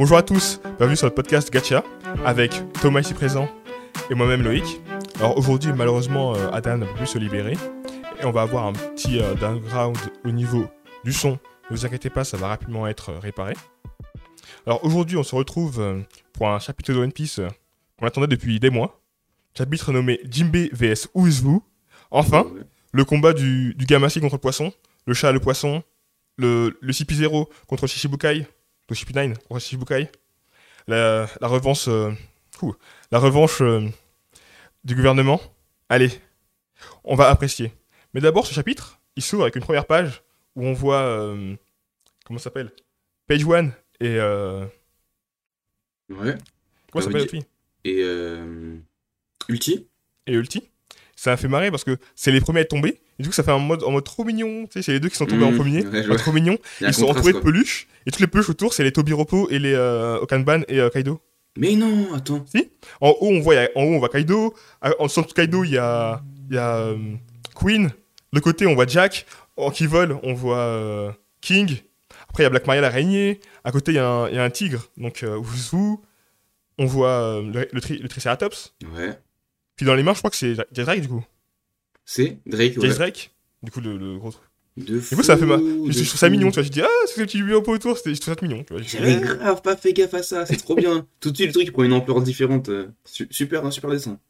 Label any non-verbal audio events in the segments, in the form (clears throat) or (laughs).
Bonjour à tous, bienvenue sur le podcast Gacha avec Thomas ici présent et moi-même Loïc. Alors aujourd'hui, malheureusement, euh, Adam n'a pas pu se libérer et on va avoir un petit euh, downground au niveau du son. Ne vous inquiétez pas, ça va rapidement être euh, réparé. Alors aujourd'hui, on se retrouve euh, pour un chapitre de One Piece qu'on attendait depuis des mois. Chapitre nommé Jimbe vs Uzu. Enfin, Ouais. le combat du, du contre le poisson, le chat et le poisson, le, le CP0 contre Shishibukai, le CP9 contre Shishibukai, la, la revanche, euh, ouh, la revanche euh, du gouvernement. Allez, on va apprécier. Mais d'abord, ce chapitre, il s'ouvre avec une première page où on voit, euh, comment ça s'appelle? Page One et... Euh, Ouais. comment s'appelle oui. l'autre fille Et euh... Ulti et Ulti. Ça a fait marrer parce que c'est les premiers à être tombés. Et du coup, ça fait un mode, en mode trop mignon. Tu sais, c'est les deux qui sont tombés en Mmh, premier. ouais, Ouais, trop mignon. Ils sont entourés de peluches. Et toutes les peluches autour, c'est les Tobiropo et les euh, Okanban et euh, Kaido. Mais non, attends. En haut, on voit, a- en haut, on voit Kaido. En dessous de Kaido, il y a, y a euh, Queen. De côté, on voit Jack. En qui vole, on voit King. Après, il y a Black Maria, l'araignée. À côté, il y, a un- il y a un tigre. Donc, euh, Uzu. On voit le, le, tri- le Triceratops. Ouais. Puis dans les mains, je crois que c'est Drake, du coup. C'est Drake, ouais. Drake. Du coup, le, le gros truc. De Du coup, ça fait mal. fou, Je, trouve ça mignon, tu vois. Je dis, ah, c'est le petit Tobiropo autour. c'était- Je trouve ça mignon, tu vois. Dis, J'avais grave pas fait gaffe à ça, c'est trop bien. (laughs) Tout de suite, le truc prend une ampleur différente. euh, su- Super, un super dessin.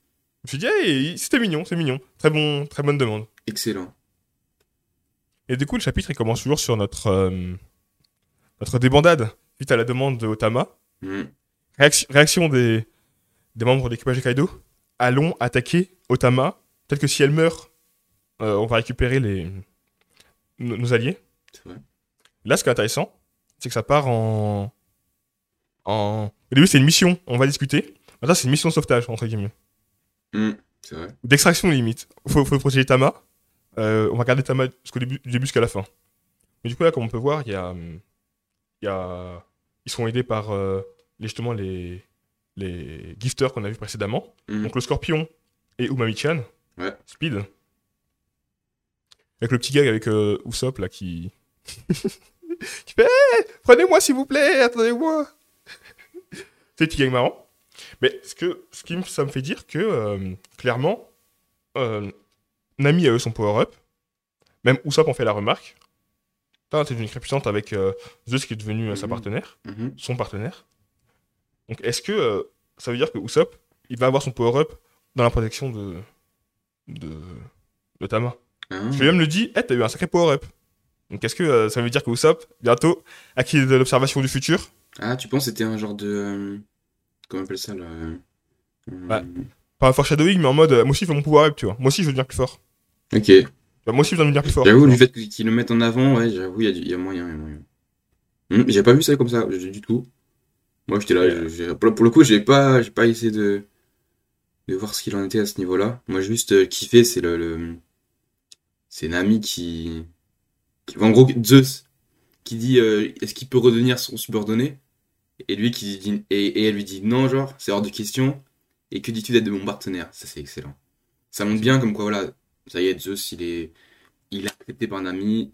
Je dit, hey, c'était mignon, c'est mignon. Très, bon, très bonne demande. Excellent. Et du coup, le chapitre, il commence toujours sur notre, euh, notre débandade, suite à la demande de Otama. Hmm. Réaction, réaction des, des membres de l'équipage de Kaido. Allons attaquer Otama. Peut-être que si elle meurt, euh, on va récupérer les, nos, nos alliés. Vrai. Là, ce qui est intéressant, c'est que ça part en... en... Au début, c'est une mission, on va discuter. Maintenant, c'est une mission de sauvetage, entre guillemets. Hmm. C'est vrai. D'extraction limite. Faut, faut protéger Tama. Euh, on va garder Tama jusqu'au début, du début jusqu'à la fin. Mais du coup, là, comme on peut voir, il y a, il y a... Ils sont aidés par euh, les- justement les, les gifters qu'on a vus précédemment. Hmm. Donc le scorpion et Umami-chan. Ouais. Speed. Avec le petit gag avec euh, Usopp, là, qui... (laughs) qui fait Hey, Prenez-moi, s'il vous plaît, attendez-moi (laughs) !» C'est le petit gag marrant. Mais ce, que, ce qui me- ça me fait dire que, euh, clairement, euh, Nami a eu son power-up. Même Usopp en fait la remarque. T'es devenu très puissante avec euh, Zeus qui est devenu sa Mhm. partenaire, Mhm. son partenaire. Donc est-ce que euh, ça veut dire que Usopp, il va avoir son power-up dans la protection de, de, de Tama? Ah. Je lui même le dit, hey, t'as eu un sacré power-up. Donc est-ce que euh, ça veut dire que Usopp, bientôt, acquis de l'observation du futur? Ah, tu penses que c'était un genre de. euh, Comment on appelle ça là Ouais. Pas un foreshadowing, mais en mode, moi aussi je veux mon power-up, tu vois. Moi aussi je veux devenir plus fort. Ok. Bah, moi aussi je veux devenir plus fort. J'avoue, vois. fait qu'ils le mettent en avant, ouais, j'avoue, il y, a y moyen, il y a moyen. Hmm, j'ai pas vu ça comme ça, du tout. Moi, j'étais là, Ouais. j'ai- pour, le coup, j'ai pas, j'ai pas essayé de, de voir ce qu'il en était à ce niveau-là. Moi, juste euh, kiffé, c'est le, le- c'est Nami qui, qui- en gros, Zeus, qui dit, euh, est-ce qu'il peut redevenir son subordonné? Et lui qui dit, et, et elle lui dit non, genre, c'est hors de question. Et que dis-tu d'être de mon partenaire? Ça, c'est excellent. Ça montre bien comme quoi, voilà, ça y est, Zeus, il est, il est accepté par Nami.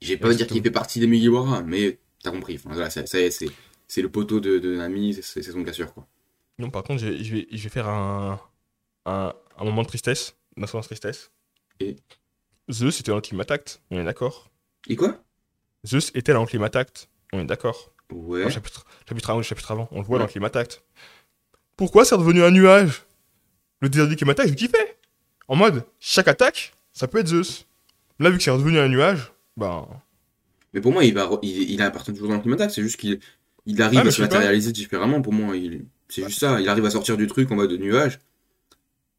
J'ai pas à dire qu'il fait partie des Mugiwara, mais t'as compris. Enfin, voilà, ça, ça y est, c'est, c'est le poteau de, de Nami, c'est, son cassure, quoi. Non, par contre, je, je vais, je vais faire un, un, un moment de tristesse, d'instant de tristesse. Et Zeus était dans le climat tact, on est d'accord. Et quoi? Zeus était dans le climat tact, on est d'accord. Ouais. Dans le chapitre, chapitre avant, le chapitre avant, on le voit Ouais. dans le climat tact. Pourquoi c'est redevenu un nuage? Le désir du climat tact, je kiffais. En mode, chaque attaque, ça peut être Zeus. Là, vu que c'est redevenu un nuage, ben. Mais pour moi, il va, il, il appartient toujours dans le climat c'est juste qu'il, il arrive Ah, à se matérialiser différemment. Pour moi, il, c'est juste ça. Il arrive à sortir du truc en mode nuage.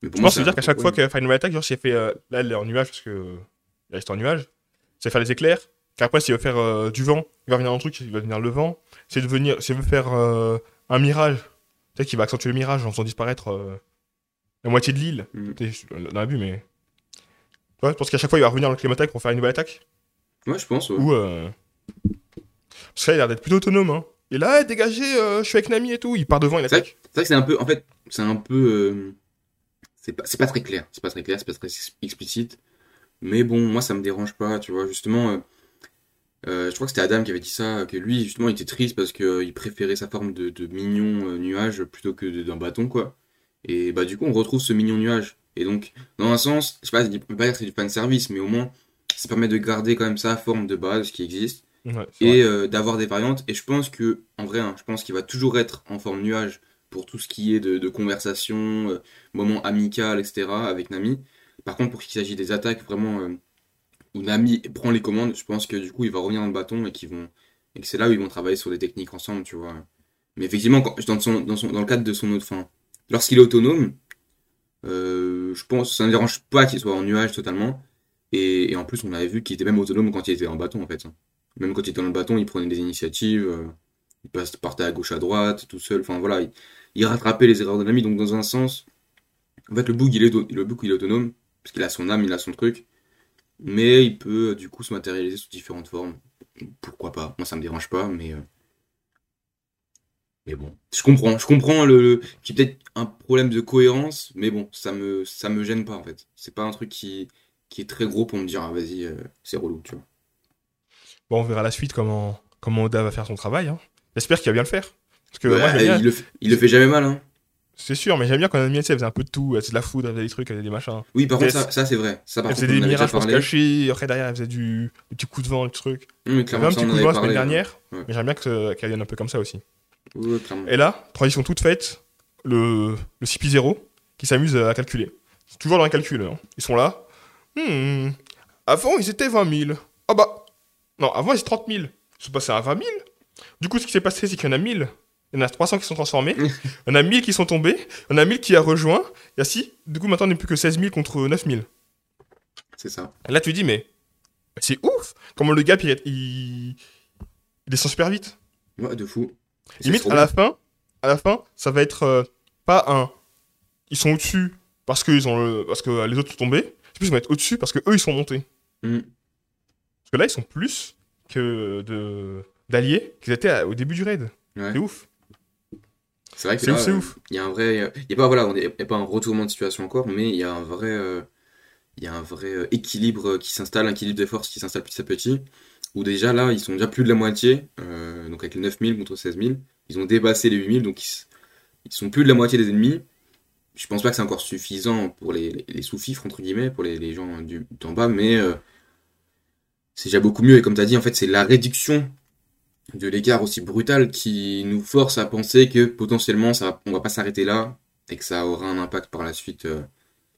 Mais pour Je moi, pense que ça dire qu'à chaque fois une nouvelle attaque, genre, elle fait. euh, là, elle est en nuage parce que. euh, Elle reste en nuage. C'est faire les éclairs. Qu'après, s'il veut faire euh, du vent, il va venir un truc, il va venir le vent. C'est de venir. S'il veut faire euh, un mirage, peut-être qu'il va accentuer le mirage en faisant disparaître la moitié de l'île. Mm. Tu Dans l'abus, mais. Ouais, je pense qu'à chaque fois, il va revenir dans le climat attaque pour faire une nouvelle attaque. Ouais, je pense. ouais. Ou. Euh... Parce qu'il a l'air d'être plutôt autonome, hein. Et là, dégagez, euh, je suis avec Nami et tout. Il part devant, il attaque. c'est vrai que c'est un peu, en fait, c'est un peu, euh, c'est pas, très clair, c'est pas très clair, c'est pas très ex- explicite. Mais bon, moi ça me dérange pas, tu vois, justement. euh, je crois que c'était Adam qui avait dit ça, que lui, justement, il était triste parce qu'il préférait sa forme de, de mignon nuage plutôt que d'un bâton, quoi. Et bah, du coup, on retrouve ce mignon nuage. Et donc, dans un sens, je sais pas, je peux pas dire que c'est du fan service, mais au moins, ça permet de garder quand même sa forme de base qui existe Ouais, et euh, d'avoir des variantes. Et je pense que, en vrai, hein, je pense qu'il va toujours être en forme nuage pour tout ce qui est de, de conversation, euh, moment amical, etc. avec Nami. Par contre, pour qu'il s'agisse des attaques vraiment euh, où Nami prend les commandes, je pense que du coup, il va revenir dans le bâton et qu'ils vont et que c'est là où ils vont travailler sur des techniques ensemble, tu vois. Mais effectivement, quand, dans, son, dans, son, dans le cadre de son autre fin, lorsqu'il est autonome, je pense ça ne dérange pas qu'il soit en nuage totalement. Et, et en plus, on avait vu qu'il était même autonome quand il était en bâton, en fait. Même quand il était dans le bâton, il prenait des initiatives, euh, il passe- partait à gauche, à droite, tout seul. Enfin voilà, il, rattrapait les erreurs de Nami. Donc dans un sens, en fait, le bug il est, autonome parce qu'il a son âme, il a son truc, mais il peut euh, du coup se matérialiser sous différentes formes. Pourquoi pas? Moi, ça me dérange pas, mais euh, mais bon, je comprends, je comprends le, le a peut-être un problème de cohérence, mais bon, ça me me gêne pas en fait. C'est pas un truc qui qui est très gros pour me dire ah vas-y, c'est relou, tu vois. Bon, on verra la suite comment, comment Oda va faire son travail. Hein. J'espère qu'il va bien le faire. Parce que Ouais, moi, j'aime bien. il le fait, il le fait jamais mal, hein. C'est sûr, mais j'aime bien quand Nami, elle faisait un peu de tout. Elle faisait de la foudre, elle faisait des trucs, elle faisait des machins. Oui, par contre, ça, ça, c'est vrai. Ça, par Elle faisait des mirages pour se cacher. Après, derrière, elle faisait du, des petits coups de vent, Il y avait clairement, un petit coup de vent la semaine dernière. Ouais. Mais j'aime bien que- qu'elle vienne un peu comme ça aussi. Ouais. Et là, transition toute faite, le, le CP0 qui s'amuse à calculer. C'est toujours dans le calcul. hein. Ils sont là. Hmm, avant, ils étaient 20 000. Ah bah. Non, avant, étaient 30 000. Ils sont passés à 20 000. Du coup, ce qui s'est passé, c'est qu'il y en a 1000. Il y en a 300 qui sont transformés. (laughs) Il y en a 1000 qui sont tombés. Il y en a 1000 qui a rejoint. Il y a 6. Du coup, maintenant, on n'est plus que 16 000 contre 9 000. C'est ça. Et là, tu dis, mais. C'est ouf Comment le gap, il, il, il descend super vite. Ouais, de fou. Et c'est Limite, à la fin, à la fin, ça va être euh, pas un. Ils sont au-dessus parce que, ils ont le- parce que les autres sont tombés. C'est plus, ils vont être au-dessus parce que eux, ils sont montés. bien. Parce que là, ils sont plus que de d'alliés qu'ils étaient à- au début du raid. Ouais. C'est ouf. C'est vrai que C'est ouf, c'est euh, ouf. Il y a un vrai. Il y a pas, voilà, on est- il y a pas un retournement de situation encore, mais il y a un vrai. euh, Il y a un vrai euh, équilibre qui s'installe, un équilibre de force qui s'installe petit à petit. Où déjà là, ils sont déjà plus de la moitié. euh, donc avec les 9000 contre 16000. Ils ont dépassé les 8000, donc ils, sont plus de la moitié des ennemis. Je pense pas que c'est encore suffisant pour les, les, les sous-fifres, entre guillemets, pour les, les gens du, d'en bas, mais c'est déjà beaucoup mieux. Et comme tu as dit, en fait, c'est la réduction de l'écart aussi brutal qui nous force à penser que potentiellement ça, on va pas s'arrêter là et que ça aura un impact par la suite. euh.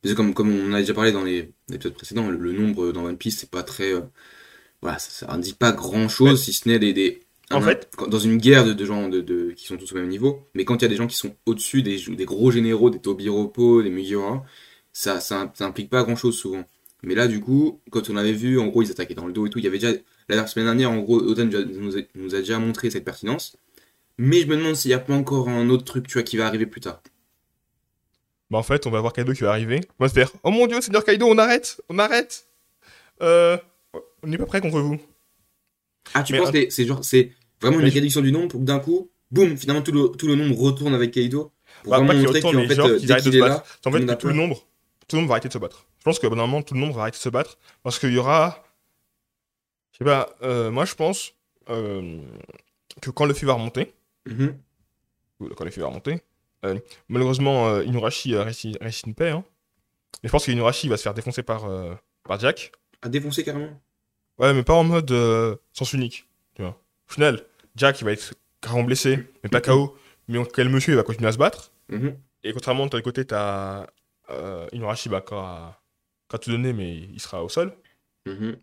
Parce que comme, comme on a déjà parlé dans les, les épisodes précédents, le, le nombre dans One Piece, c'est pas très. euh, voilà, ça, ça indique pas grand chose si ce n'est des. des En un- fait- quand- dans une guerre de, de gens de, de- qui sont tous au même niveau, mais quand il y a des gens qui sont au-dessus, des, des gros généraux, des Tobiropo, des Mugiwara, ça, ça, ça implique pas grand chose souvent. Mais là, du coup, quand on avait vu, en gros, ils attaquaient dans le dos et tout, il y avait déjà. La semaine dernière, en gros, Oden nous a, nous déjà montré cette pertinence. Mais je me demande s'il n'y a pas encore un autre truc, tu vois, qui va arriver plus tard. Bah, en fait, on va voir Kaido qui va arriver. On va se faire Oh mon dieu, Seigneur Kaido, on arrête On arrête Euh. On n'est pas prêt contre vous. Ah, tu Mais penses un- que c'est genre, c'est vraiment une réduction du nombre pour que d'un coup, boum, finalement tout le, tout le nombre retourne avec Kaido pour Bah, vraiment montrer qu'en fait, euh, dès qu'il est là, En fait, tout le nombre, tout le monde va arrêter de se battre. Je pense que normalement tout le monde va arrêter de se battre parce qu'il y aura, je sais pas, euh, moi je pense euh, que quand le feu va remonter, Mhm. quand le feu va remonter, euh, malheureusement Inuarashi euh, reste, une paix. Hein. Et je pense que Inuarashi va se faire défoncer par par Jack. À défoncer carrément? Ouais, mais pas en mode sens unique. Tu vois. Au final, Jack il va être carrément blessé, mais pas KO. Mais quel monsieur il va continuer à se battre. Mhm. Et contrairement de l'autre côté, t'as euh, Inuarashi bah, a tout donné, mais il sera au sol. Mhm.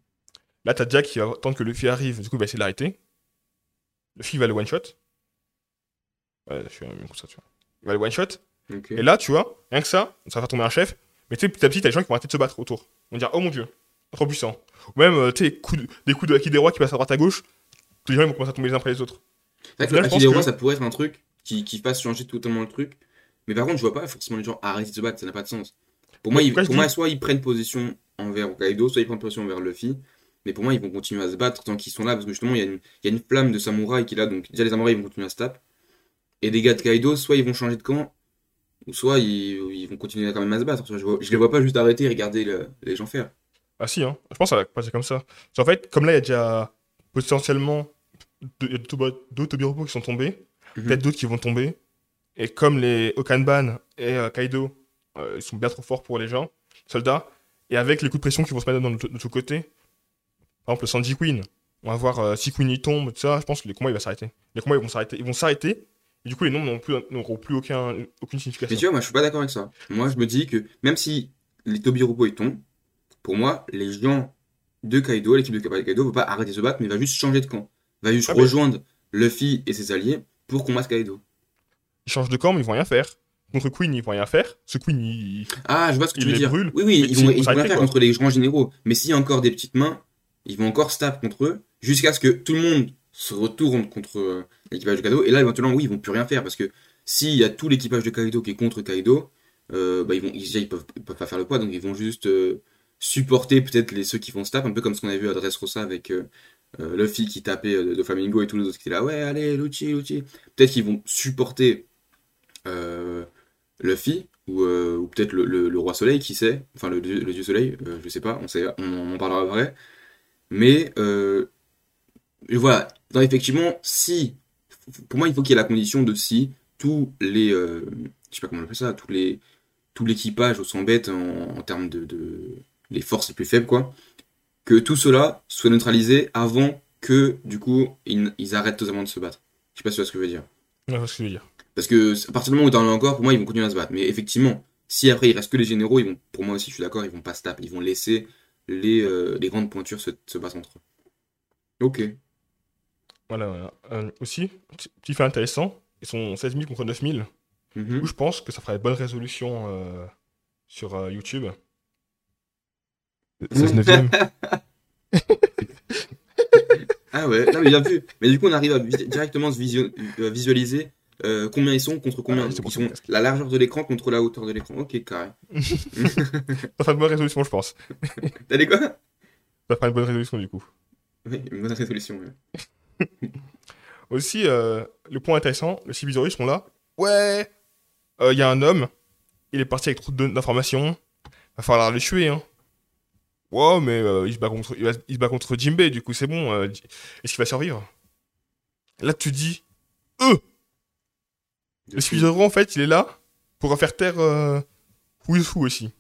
Là, t'as Jack qui va attendre que Luffy arrive, du coup, il va essayer de l'arrêter. Luffy va le one-shot. Ouais, je suis un ça, tu vois. Il va le one-shot. Et là, tu vois, rien que ça, ça va faire tomber un chef. Mais tu sais, petit à petit, t'as les gens qui vont arrêter de se battre autour. Vont dire, oh mon dieu, trop puissant. Ou même, euh, tu sais, de- des coups de Haki des rois qui passent à droite à gauche. Tous les gens ils vont commencer à tomber les uns après les autres. C'est vrai que Là, le je Haki pense des que- rois, ça pourrait être un truc qui, qui fasse changer totalement le truc. Mais par contre, je vois pas forcément les gens arrêter de se battre, ça n'a pas de sens. Pour moi, ils, pour moi soit ils prennent position envers Hokkaido, soit ils prennent position envers Luffy. Mais pour moi, ils vont continuer à se battre tant qu'ils sont là, parce que justement, il y, a une- il y a une flamme de samouraï qui est là, donc déjà les samouraïs ils vont continuer à se taper. Et des gars de Kaido, soit ils vont changer de camp, ou soit ils, ils vont continuer quand même à se battre. Je, vois- je les vois pas juste arrêter et regarder le- les gens faire. Ah si, hein. Je pense que ça va passer comme ça. Qu'en fait, comme là, il y a déjà potentiellement deux- deux qui sont tombés, Mhm. peut-être d'autres qui vont tomber. Et comme les Okanban et euh, Kaido, euh, ils sont bien trop forts pour les gens, soldats, et avec les coups de pression qui vont se mettre dans notre, notre côté, par exemple le Sanji Queen, on va voir euh, si Queen y tombe, tout ça, je pense que les combats ils vont s'arrêter. Les combats ils vont s'arrêter, ils vont s'arrêter, et du coup les nombres n'auront plus, n'auront plus aucun, aucune Mais signification. tu vois, moi, je suis pas d'accord avec ça. Moi, je me dis que même si les Tobiropo ils tombent, pour moi, les gens de Kaido, l'équipe de Kaido, va pas arrêter de se battre, mais va juste changer de camp. Va juste Ah, mais- rejoindre Luffy et ses alliés pour combattre Kaido. Ils changent de camp, mais ils vont rien faire. Contre Queen, ils vont rien faire. Ce Queen, il... Ah, je vois ce que tu veux dire. brûlent. Oui, oui, ils vont, ils vont rien faire contre les grands généraux. Mais s'il y a encore des petites mains, ils vont encore se taper contre eux jusqu'à ce que tout le monde se retourne contre euh, l'équipage de Kaido. Et là, éventuellement, oui, ils vont plus rien faire parce que s'il y a tout l'équipage de Kaido qui est contre Kaido, euh, bah, ils vont, ils peuvent, ils peuvent pas faire le poids, donc ils vont juste euh, supporter peut-être les ceux qui vont se taper, un peu comme ce qu'on a vu à Dressrosa avec euh, Luffy qui tapait de Flamingo et tous les autres qui étaient là, ouais, allez, Lucci, Lucci. Peut-être qu'ils vont supporter Luffy ou, euh, ou peut-être le, roi soleil, qui sait, enfin le, dieu- le dieu soleil, euh, je sais pas, on, sait, on, en parlera après. Mais euh, voilà, effectivement, si, pour moi, il faut qu'il y ait la condition de si tous les, euh, je sais pas comment on appelle ça, tous les, tout l'équipage s'embête en, en termes de, les forces les plus faibles, quoi, que tout cela soit neutralisé avant que, du coup, ils, arrêtent totalement de se battre. Je sais pas si tu ce que je veux dire. Je vois ce que je veux dire. Parce que à partir du moment où t'en as encore, pour moi, ils vont continuer à se battre. Mais effectivement, si après il reste que les généraux, ils vont, pour moi aussi, je suis d'accord, ils vont pas se taper. Ils vont laisser les, euh, les grandes pointures se, se battre entre eux. Ok. Voilà, voilà. Euh, aussi, petit fait intéressant, ils sont 16 000 contre 9 000. Du Mhm. coup, je pense que ça fera une bonne résolution euh, sur euh, YouTube. 16 neuvième. (laughs) Ah ouais, non, mais bien vu. Mais du coup, on arrive à vis- directement se visio- visualiser euh, combien ils sont contre combien. Ah, ils sont la largeur de l'écran contre la hauteur de l'écran. Ok, carré. (laughs) ça fera une bonne résolution, je pense. (laughs) T'as dit quoi? Ça fera une bonne résolution, du coup. Oui, une bonne résolution. ouais. (laughs) Aussi, euh, le point intéressant, les Shibizori sont là. Ouais, euh, il y a un homme, il est parti avec trop d'informations. Va falloir le tuer, hein. Ouais, mais il, se bat contre, il, va- il se bat contre Jinbei, du coup, c'est bon. Est-ce qu'il va survivre? Là, tu dis, eux Le Shibizori, en fait, il est là pour faire taire euh, Who aussi.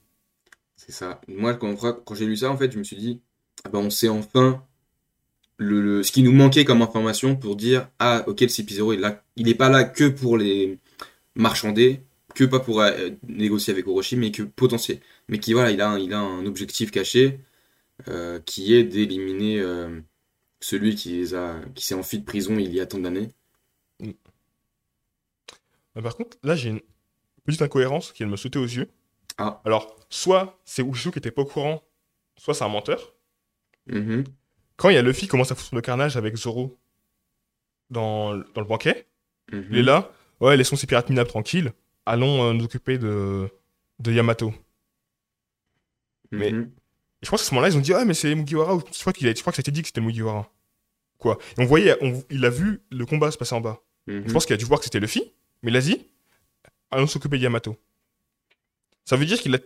C'est ça. Moi, quand, j'ai lu ça, en fait, je me suis dit, ah ben, on sait enfin le, ce qui nous manquait comme information pour dire, ah, ok, le CP0, il là, il est pas là que pour les marchander, que pas pour euh, négocier avec Orochi, mais que potentiel, mais qui, voilà, il a, un- il a un objectif caché, euh, qui est d'éliminer euh, celui qui qui s'est enfui de prison il y a tant d'années. Mais par contre, là, j'ai une petite incohérence qui me sauter aux yeux. Ah. Alors, soit c'est Wushu qui était pas au courant, soit c'est un menteur. Mhm. Quand il y a Luffy qui commence à foutre le carnage avec Zoro dans, dans le banquet, Mhm. il est là. Ouais, laissons ces pirates minables tranquilles. Allons euh, nous occuper de, de Yamato. mais- Mhm. Et je pense qu'à ce moment-là, ils ont dit Ah, mais c'est Mugiwara. ou- Je crois, qu'il a, je crois que ça a été dit que c'était Mugiwara. Quoi? Et on voyait, on- il a vu le combat se passer en bas. Je pense qu'il a dû voir que c'était Luffy, mais dit Allons s'occuper de Yamato. Ça veut dire qu'il a,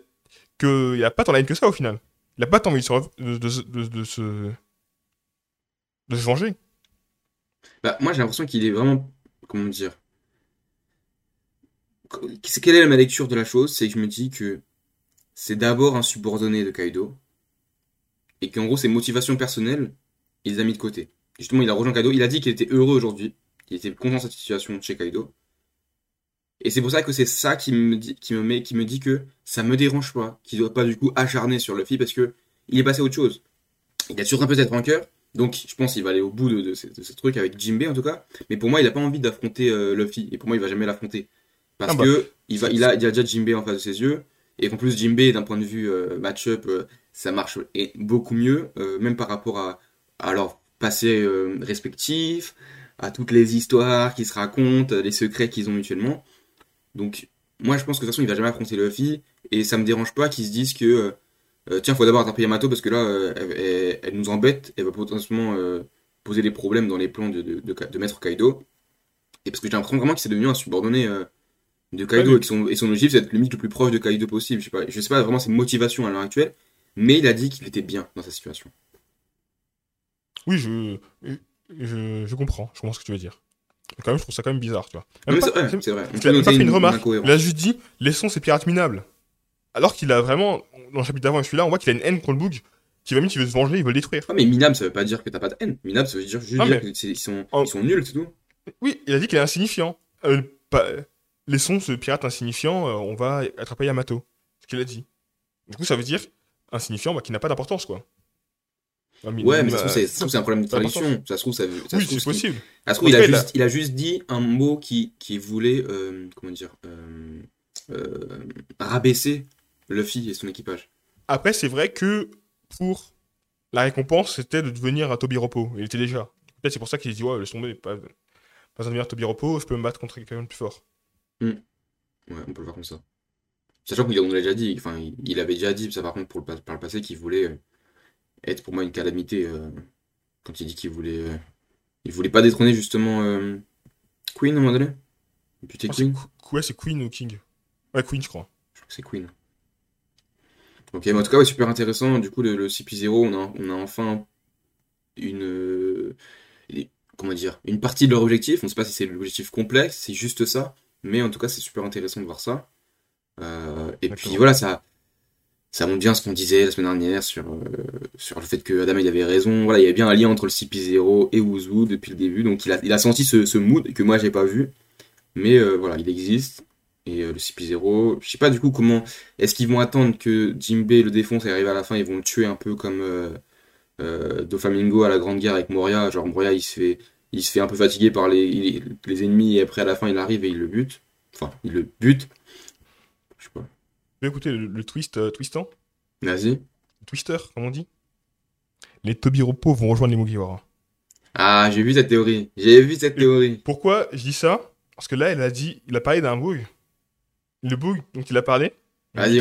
que il a pas tant la que ça au final. Il a pas tant envie de de, se. de se venger. Bah, moi, j'ai l'impression qu'il est vraiment, comment dire, quelle est ma lecture de la chose? C'est que je me dis que c'est d'abord un subordonné de Kaido et qu'en gros, ses motivations personnelles, il les a mis de côté. Justement, il a rejoint Kaido. Il a dit qu'il était heureux aujourd'hui. Il était content de cette situation chez Kaido. Et c'est pour ça que c'est ça qui me dit, qui me met, qui me dit que ça me dérange pas, qu'il doit pas du coup acharner sur Luffy parce que il est passé à autre chose. Il a toujours un peu cette rancœur. Donc, je pense qu'il va aller au bout de, de, ce, de ce truc avec Jinbei en tout cas. Mais pour moi, il a pas envie d'affronter euh, Luffy. Et pour moi, il va jamais l'affronter. Parce Ah bah. que il, va, il, a, il a déjà Jinbei en face de ses yeux. Et qu'en plus, Jinbei, d'un point de vue euh, match-up, euh, ça marche et beaucoup mieux. euh, même par rapport à, à leur passé respectif, à toutes les histoires qu'ils se racontent, les secrets qu'ils ont mutuellement. Donc, moi, je pense que de toute façon, il va jamais affronter Luffy. Et ça me dérange pas qu'ils se disent que. euh, euh, tiens, faut d'abord attraper Yamato parce que là, euh, elle, elle- elle nous embête, elle va potentiellement euh, poser des problèmes dans les plans de, de, de, de Maître Kaido. Et parce que j'ai l'impression vraiment qu'il s'est devenu un subordonné de Kaido Ouais, et, son, et son objectif c'est d'être limite le plus proche de Kaido possible. Je sais pas, je sais pas vraiment ses motivations à l'heure actuelle, mais il a dit qu'il était bien dans sa situation. Oui, je, je, je comprends. Je comprends ce que tu veux dire. Quand même, je trouve ça quand même bizarre, tu vois. Même pas- c'est c'est- vrai. Peut qu'il a même pas fait une remarque. Il a juste dit laissons ces pirates minables. Alors qu'il a vraiment, dans le chapitre d'avant et celui-là, on voit qu'il a une haine contre le bug, qui va il veut se venger, il veut le détruire. Ah, mais minable, ça veut pas dire que t'as pas de haine. Minable, ça veut dire juste Ah, dire mais- que c'est- ils sont, ils sont nuls, c'est tout. Oui, il a dit qu'il est insignifiant. Euh, pas- laissons ce pirate insignifiant, euh, on va attraper Yamato. Ce qu'il a dit. Du coup, ça veut dire insignifiant, bah, qui n'a pas d'importance, quoi. Ah, mais- Ouais, mais bah, ça se trouve, c'est- un problème de traduction. Ça se trouve, ça veut. ça Oui, se trouve, c'est possible. Ça se trouve, il a, juste, il a juste dit un mot qui, qui voulait, euh, comment dire, euh, euh, rabaisser Luffy et son équipage. Après, c'est vrai que pour la récompense, c'était de devenir un Tobiropo. Il était déjà. Peut-être c'est pour ça qu'il dit Ouais, laisse tomber, pas, pas devenir Tobiropo, je peux me battre contre quelqu'un de plus fort. Ouais, on peut le voir comme ça. Sachant qu'on l'a déjà dit, enfin, il, avait déjà dit, ça par contre, pour le, par le passé, qu'il voulait euh, être pour moi une calamité euh, quand il dit qu'il voulait. euh, il voulait pas détrôner justement euh, Queen à un moment donné? Putain, Oh, c'est Queen? Qu- ouais, c'est Queen ou King Ouais, Queen, je crois. Je crois que c'est Queen. Ok, mais en tout cas, ouais, super intéressant. Du coup, le, le CP0, on a, on a enfin une. euh, comment dire Une partie de leur objectif. On ne sait pas si c'est l'objectif complexe, c'est juste ça. Mais en tout cas, c'est super intéressant de voir ça. Euh, et puis voilà, ça, ça montre bien ce qu'on disait la semaine dernière sur, euh, sur le fait que Adam il avait raison. Voilà, il y avait bien un lien entre le CP0 et Wuzu depuis le début. Donc il a, senti ce, ce mood que moi j'ai pas vu. Mais euh, voilà, il existe. Et euh, le CP0, je sais pas du coup comment. Est-ce qu'ils vont attendre que Jinbei le défonce et arrive à la fin, ils vont le tuer un peu comme Doflamingo à la Grande Guerre avec Moria. Genre Moria il se fait, il se fait un peu fatiguer par les, les, les ennemis et après à la fin il arrive et il le bute. Enfin, il le bute. Écouté le, le twist euh, twistant Vas-y. Twister, comme on dit Les Tobiropo vont rejoindre les Mugiwara. Ah, j'ai vu cette théorie. J'ai vu cette théorie. Pourquoi je dis ça? Parce que là, il a dit, il a parlé d'un bug. Le bug, donc il a parlé. Vas-y,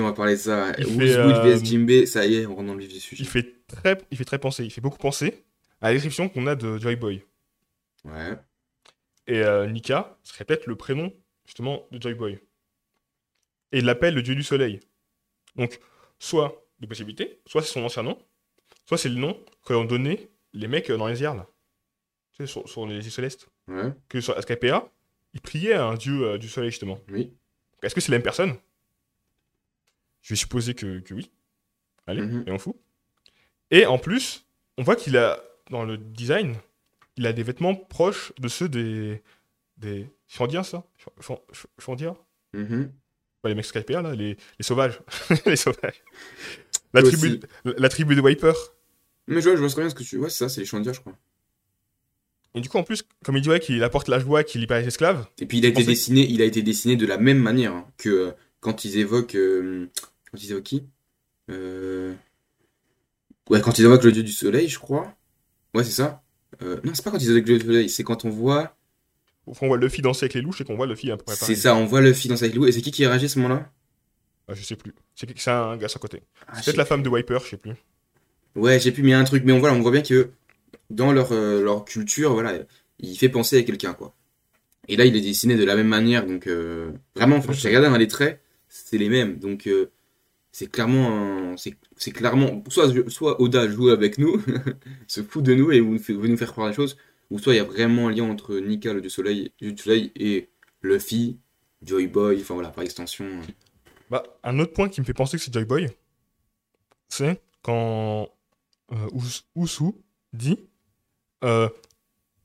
on va parler de ça. Il fait, Good euh, vs Jinbei, ça y est, on rentre dans le vif du sujet. il fait très, il fait très penser, il fait beaucoup penser à la description qu'on a de Joy Boy. Ouais. Et euh, Nika serait peut-être le prénom, justement, de Joy Boy. Et il l'appelle le dieu du soleil. Donc, soit deux possibilités, soit c'est son ancien nom, soit c'est le nom que l'ont donné les mecs euh, dans les airs, là. Tu sais, sur, sur les îles célestes. Ouais. Que sur SKPA, ils priaient à un dieu euh, du soleil, justement. Oui. Est-ce que c'est la même personne Je vais supposer que, que oui. Allez, Mhm. et on fout. Et en plus, on voit qu'il a, dans le design, il a des vêtements proches de ceux des. des. Chandiens, ça Les mecs Skypea, là, les, les sauvages. (laughs) les sauvages. La tribu, la, la tribu de Viper. Mais je vois, je vois très bien ce que tu. Ouais, c'est ça, c'est les Chandias, je crois. Et du coup, en plus, comme il dit, ouais, qu'il apporte la joie, qu'il libère les esclaves. Et puis il a été dessiné, il a été dessiné de la même manière hein, que euh, quand ils évoquent. euh, quand ils évoquent qui? Euh, Ouais, quand ils évoquent le dieu du soleil, je crois. Ouais, c'est ça. Non, c'est pas quand ils évoquent le dieu du soleil, c'est quand on voit. On voit Luffy danser avec les louches et qu'on voit Luffy un peu C'est ça, on voit Luffy dans sa loup. Et c'est qui qui réagit à ce moment-là? Ah, je sais plus. C'est c'est un gars à côté. Ah, C'est peut-être la femme de Viper, je sais plus. Ouais, j'ai pu, mais il y a un truc, mais on voit, on voit bien que dans leur, euh, leur culture, voilà, il fait penser à quelqu'un, quoi. Et là, il est dessiné de la même manière, donc euh, vraiment, enfin, j'ai regardé dans les traits, c'est les mêmes, donc euh, c'est clairement, c'est clairement, soit, soit Oda joue avec nous, (laughs) se fout de nous et vous- veut nous faire croire des choses, ou soit il y a vraiment un lien entre Nika, le dieu soleil, dieu du soleil, et Luffy, Joy Boy, enfin voilà, par extension. euh. Bah, un autre point qui me fait penser que c'est Joy Boy, c'est quand euh, Ous- Usu dit euh,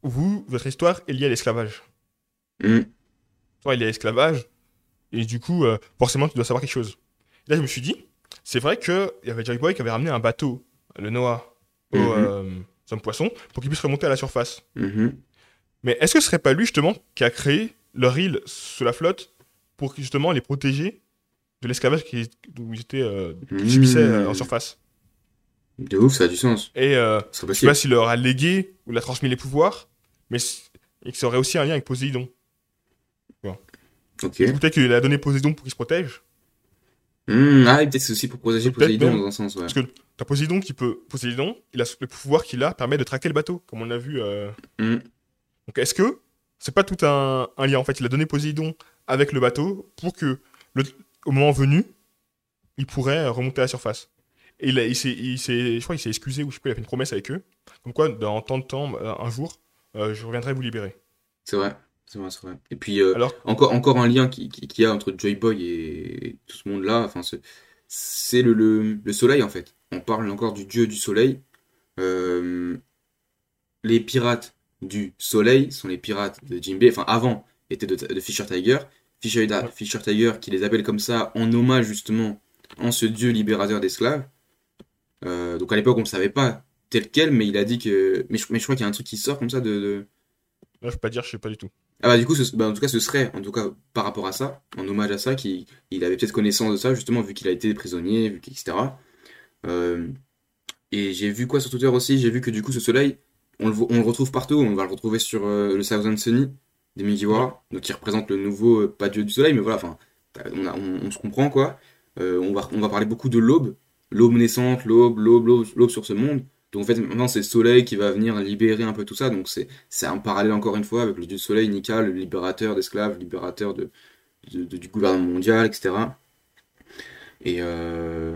Vous, votre histoire est liée à l'esclavage. Hmm. Toi, il est à l'esclavage, et du coup, euh, forcément, tu dois savoir quelque chose. Là, je me suis dit C'est vrai qu'il y avait Joy Boy qui avait ramené un bateau, le Noah, au Mhm. Euh, homme poisson, pour qu'il puisse remonter à la surface. Mhm. Mais est-ce que ce serait pas lui, justement, qui a créé leur île sous la flotte pour justement les protéger de l'esclavage qui, euh, qu'ils subissaient euh, en Mhm. surface? De ouf, ça a du sens. Et euh, je sais pas s'il leur a légué ou il a transmis les pouvoirs, mais et que ça aurait aussi un lien avec Poséidon. Ok. Peut-être qu'il a donné Poséidon pour qu'il se protège. Hmm, ah, peut-être c'est aussi pour protéger Poséidon même. dans un sens, ouais. Parce que t'as Poséidon qui peut. Poséidon, il a le pouvoir qu'il a permet de traquer le bateau, comme on a vu. euh. Hmm. Donc est-ce que c'est pas tout un, un lien En fait, il a donné Poséidon avec le bateau pour que, le- au moment venu, il pourrait remonter à la surface. Et il, il s'est, il je crois qu'il s'est excusé ou je sais pas, il a fait une promesse avec eux. Comme quoi, dans tant de temps, euh, un jour, euh, je reviendrai vous libérer. C'est vrai, Et puis, euh, Alors, encore, encore un lien qui, qui, qu'il y a entre Joy Boy et tout ce monde-là, enfin, ce- c'est le, le, le soleil, en fait. On parle encore du dieu du soleil. Euh, les pirates du soleil sont les pirates de Jinbei, enfin, avant, étaient de, de Fisher Tiger. Fisher, Ouais. Fisher Tiger qui les appelle comme ça en hommage, justement, en ce dieu libérateur d'esclaves. Euh, donc, à l'époque, on ne savait pas tel quel, mais il a dit que... Mais je, mais je crois qu'il y a un truc qui sort comme ça de... de... là, je peux pas dire, je sais pas du tout. Ah bah du coup, ce- bah, en tout cas, ce serait, en tout cas, par rapport à ça, en hommage à ça, qu'il il avait peut-être connaissance de ça, justement, vu qu'il a été prisonnier, vu etc. Euh, et j'ai vu quoi sur Twitter aussi? J'ai vu que du coup, ce soleil, on le, on le retrouve partout. On va le retrouver sur euh, le Thousand Sunny des Mugiwara, donc qui représente le nouveau, euh, pas dieu du soleil, mais voilà, enfin, on, on, on se comprend quoi. Euh, on va, on va parler beaucoup de l'aube, l'aube naissante, l'aube, l'aube, l'aube sur ce monde. Donc en fait, maintenant, c'est le soleil qui va venir libérer un peu tout ça. Donc c'est c'est un parallèle encore une fois avec le dieu du soleil, Nika, le libérateur d'esclaves, le libérateur du gouvernement mondial, etc. Et, euh,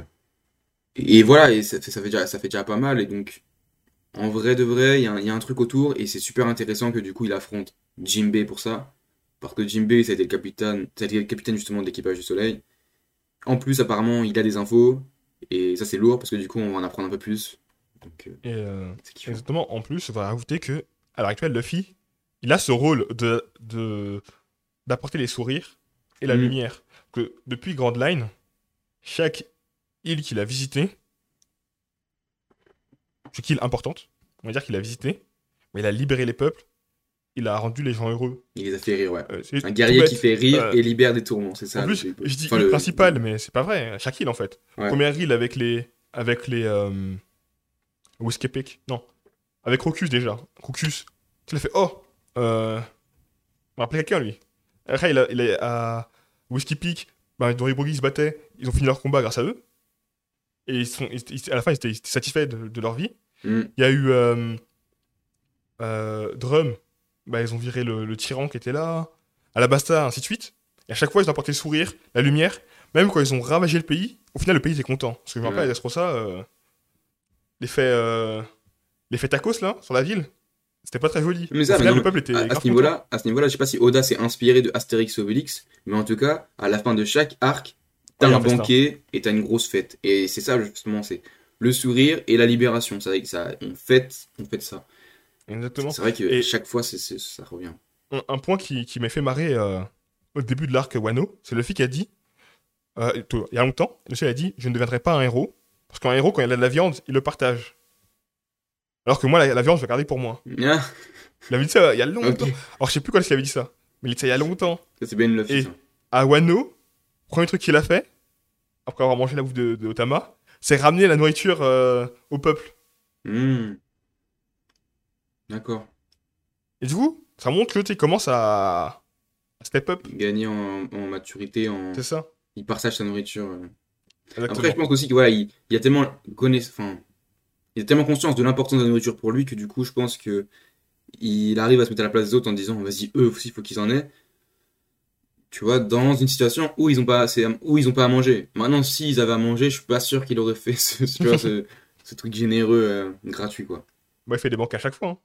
et voilà, et ça, fait- ça fait déjà, pas mal. Et donc, en vrai de vrai, il y a, un- truc autour, et c'est super intéressant que du coup il affronte Jinbei pour ça. Parce que Jinbei, ça a le capitaine, ça a été le capitaine justement de l'équipage du soleil. En plus, apparemment, il a des infos, et ça c'est lourd parce que du coup on va en apprendre un peu plus. Donc, euh, Et euh, exactement, en plus, on va rajouter que, à l'heure actuelle, Luffy, il a ce rôle de, de, d'apporter les sourires et la Mhm. lumière. Que depuis Grand Line, chaque île qu'il a visitée, chaque île importante, on va dire qu'il a visité, mais il a libéré les peuples, il a rendu les gens heureux. Il les a fait rire, ouais. Euh, c'est Un guerrier qui fait rire Euh, et libère des tourments, c'est ça. En plus, le- je dis enfin, île le- principale, mais c'est pas vrai. Chaque île, en fait. Ouais. Première île avec les. Avec les. Euh... Whiskey Peak. Non. Avec Crocus déjà. Crocus. Tu l'as fait. Oh euh... On va appeler quelqu'un, lui. Après, il, a, il est à Whiskey Peak. Bah, Doribogi se battait. Ils ont fini leur combat grâce à eux. Et ils sont, ils- ils- à la fin, ils étaient, ils étaient satisfaits de, de leur vie. Hmm. Il y a eu euh, euh, Drum, bah, ils ont viré le, le tyran qui était là, Alabasta, ainsi de suite. Et à chaque fois, ils ont apporté le sourire, la lumière. Même quand ils ont ravagé le pays, au final, le pays était content. Parce que je me rappelle, à Dressrosa, euh, l'effet euh, l'effet tacos, là, sur la ville, c'était pas très joli. Mais ça, final, mais le non, peuple était À, ce niveau-là, à ce niveau-là, je sais pas si Oda s'est inspiré de Astérix et Obélix, mais en tout cas, à la fin de chaque arc, t'as Ouais, un banquet et t'as une grosse fête. Et c'est ça justement, c'est le sourire et la libération. Que ça, on fête, on fête ça. Exactement. C'est vrai que Et- chaque fois, ça revient. un, un point qui, qui m'a fait marrer euh, au début de l'arc Wano, c'est le qui a dit, euh, il y a longtemps, le a dit, je ne deviendrai pas un héros, parce qu'un héros, quand il a de la viande, il le partage. Alors que moi, la, la viande, je vais garder pour moi. Ah, Il avait dit ça il y a longtemps. Alors je sais plus quand est-ce qu'il avait dit ça, mais il dit ça il y a longtemps. C'est Ben Luffy. Et-. À Wano, premier truc qu'il a fait, après avoir mangé la bouffe de, de Otama, c'est ramener la nourriture euh, au peuple. Hmm. D'accord. Et du coup, ça montre que tu commence à, à step up. Gagner en, en maturité, en... C'est ça. il partage sa nourriture. euh. Exactement. Après, je pense aussi que voilà, il, il y a tellement connaiss... enfin, il a tellement conscience de l'importance de la nourriture pour lui que du coup, je pense que il arrive à se mettre à la place des autres en disant, vas-y, eux aussi, il faut qu'ils en aient. Tu vois, dans une situation où ils ont pas assez, où ils ont pas à manger. Maintenant, s'ils avaient à manger, je suis pas sûr qu'il aurait fait (laughs) ce, tu vois, ce, ce truc généreux, euh, gratuit, quoi. Bah, il fait des banques à chaque fois. hein.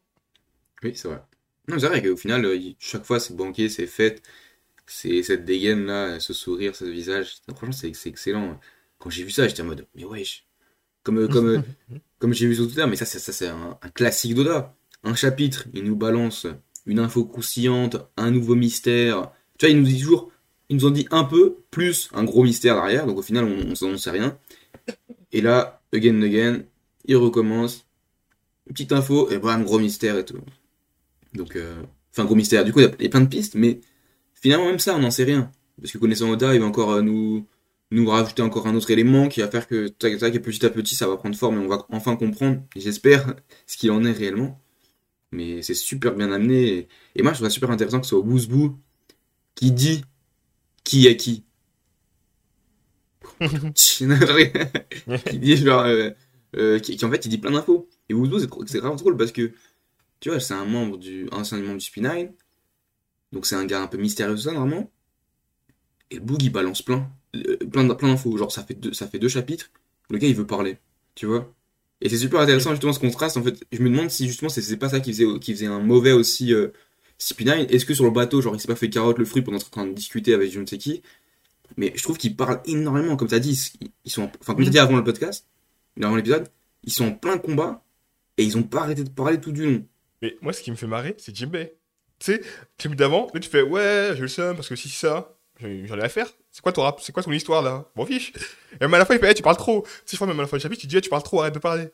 Oui, c'est vrai. Non, c'est vrai qu'au final, euh, il- chaque fois, c'est banquet, c'est fête, c'est cette dégaine là, ce sourire, ce visage. Franchement, c'est c'est excellent. Quand j'ai vu ça, j'étais en mode, mais wesh. Comme, euh, comme, euh, (laughs) comme j'ai vu sur Twitter, mais ça, c'est ça, c'est un, un classique d'Oda. Un chapitre, il nous balance une info croustillante, un nouveau mystère. Tu vois, il nous dit toujours, ils nous en dit un peu, plus un gros mystère derrière, donc au final, on, on, on sait rien. Et là, again and again, il recommence. Une petite info, et bam, gros mystère et tout. Donc, euh, enfin, gros mystère. Du coup, il y a- plein de pistes, mais finalement, même ça, on n'en sait rien. Parce que connaissant Oda, il va encore nous, nous rajouter encore un autre élément qui va faire que, tac, tac, et petit à petit, ça va prendre forme et on va enfin comprendre, j'espère, ce qu'il en est réellement. Mais c'est super bien amené. Et, et moi, je trouve ça super intéressant que ce soit Wouzbou qui dit qui est qui. (laughs) (laughs) (laughs) qui dit genre, euh, euh, qui, qui en fait, il dit plein d'infos. Et Wouzbou, c'est grave drôle parce que, tu vois, c'est un membre du, ancien membre du Spinine. Donc c'est un gars un peu mystérieux, ça, normalement. Et le Boog, il balance plein, plein, d- plein d'infos. Genre, ça fait deux, ça fait deux chapitres. Le gars, il veut parler. Tu vois? Et c'est super intéressant, justement, ce contraste. En fait, je me demande si, justement, c'est pas ça qui faisait, qui faisait un mauvais aussi euh, CP9. Est-ce que sur le bateau, genre, il s'est pas fait carotte le fruit pendant en train de discuter avec je ne sais qui? Mais je trouve qu'ils parlent énormément, comme tu as dit. Ils sont, enfin, comme tu dit avant le podcast, avant l'épisode, ils sont en plein combat et ils ont pas arrêté de parler tout du long. Mais moi, ce qui me fait marrer, c'est Jimbei. Tu sais, tu d'avant, là, tu fais ouais, j'ai le seum parce que si ça, j'en ai à faire. C'est quoi ton rap? C'est quoi ton histoire là? Bon fiche. Et même à la fin, il fait hey, tu parles trop. Tu sais, je crois même à la fin du chapitre, tu dis hey, tu parles trop, arrête de parler.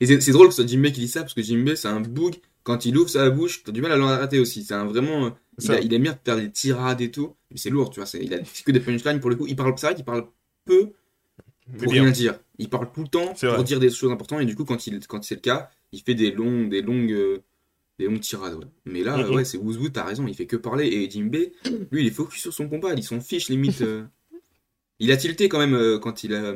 Et c'est drôle que ce soit Jimbei qui dit ça parce que Jimbei, c'est un bug. Quand il ouvre sa bouche, t'as du mal à l'arrêter aussi. C'est un vraiment. Il, Ça. a, il aime bien faire des tirades et tout. Mais c'est lourd, tu vois. c'est- Il a que des punchlines pour le coup. Il parle, vrai qu'il parle peu pour rien dire. Il parle tout le temps pour vrai. dire des choses importantes et du coup quand il quand c'est le cas, il fait des longues des longues euh, des longues tirades. ouais. Mais là ouais, c'est Woozwood, t'as raison, il fait que parler et Jimbei, lui il est focus sur son combat, il s'en fiche limite. euh. Il a tilté quand même euh, quand il a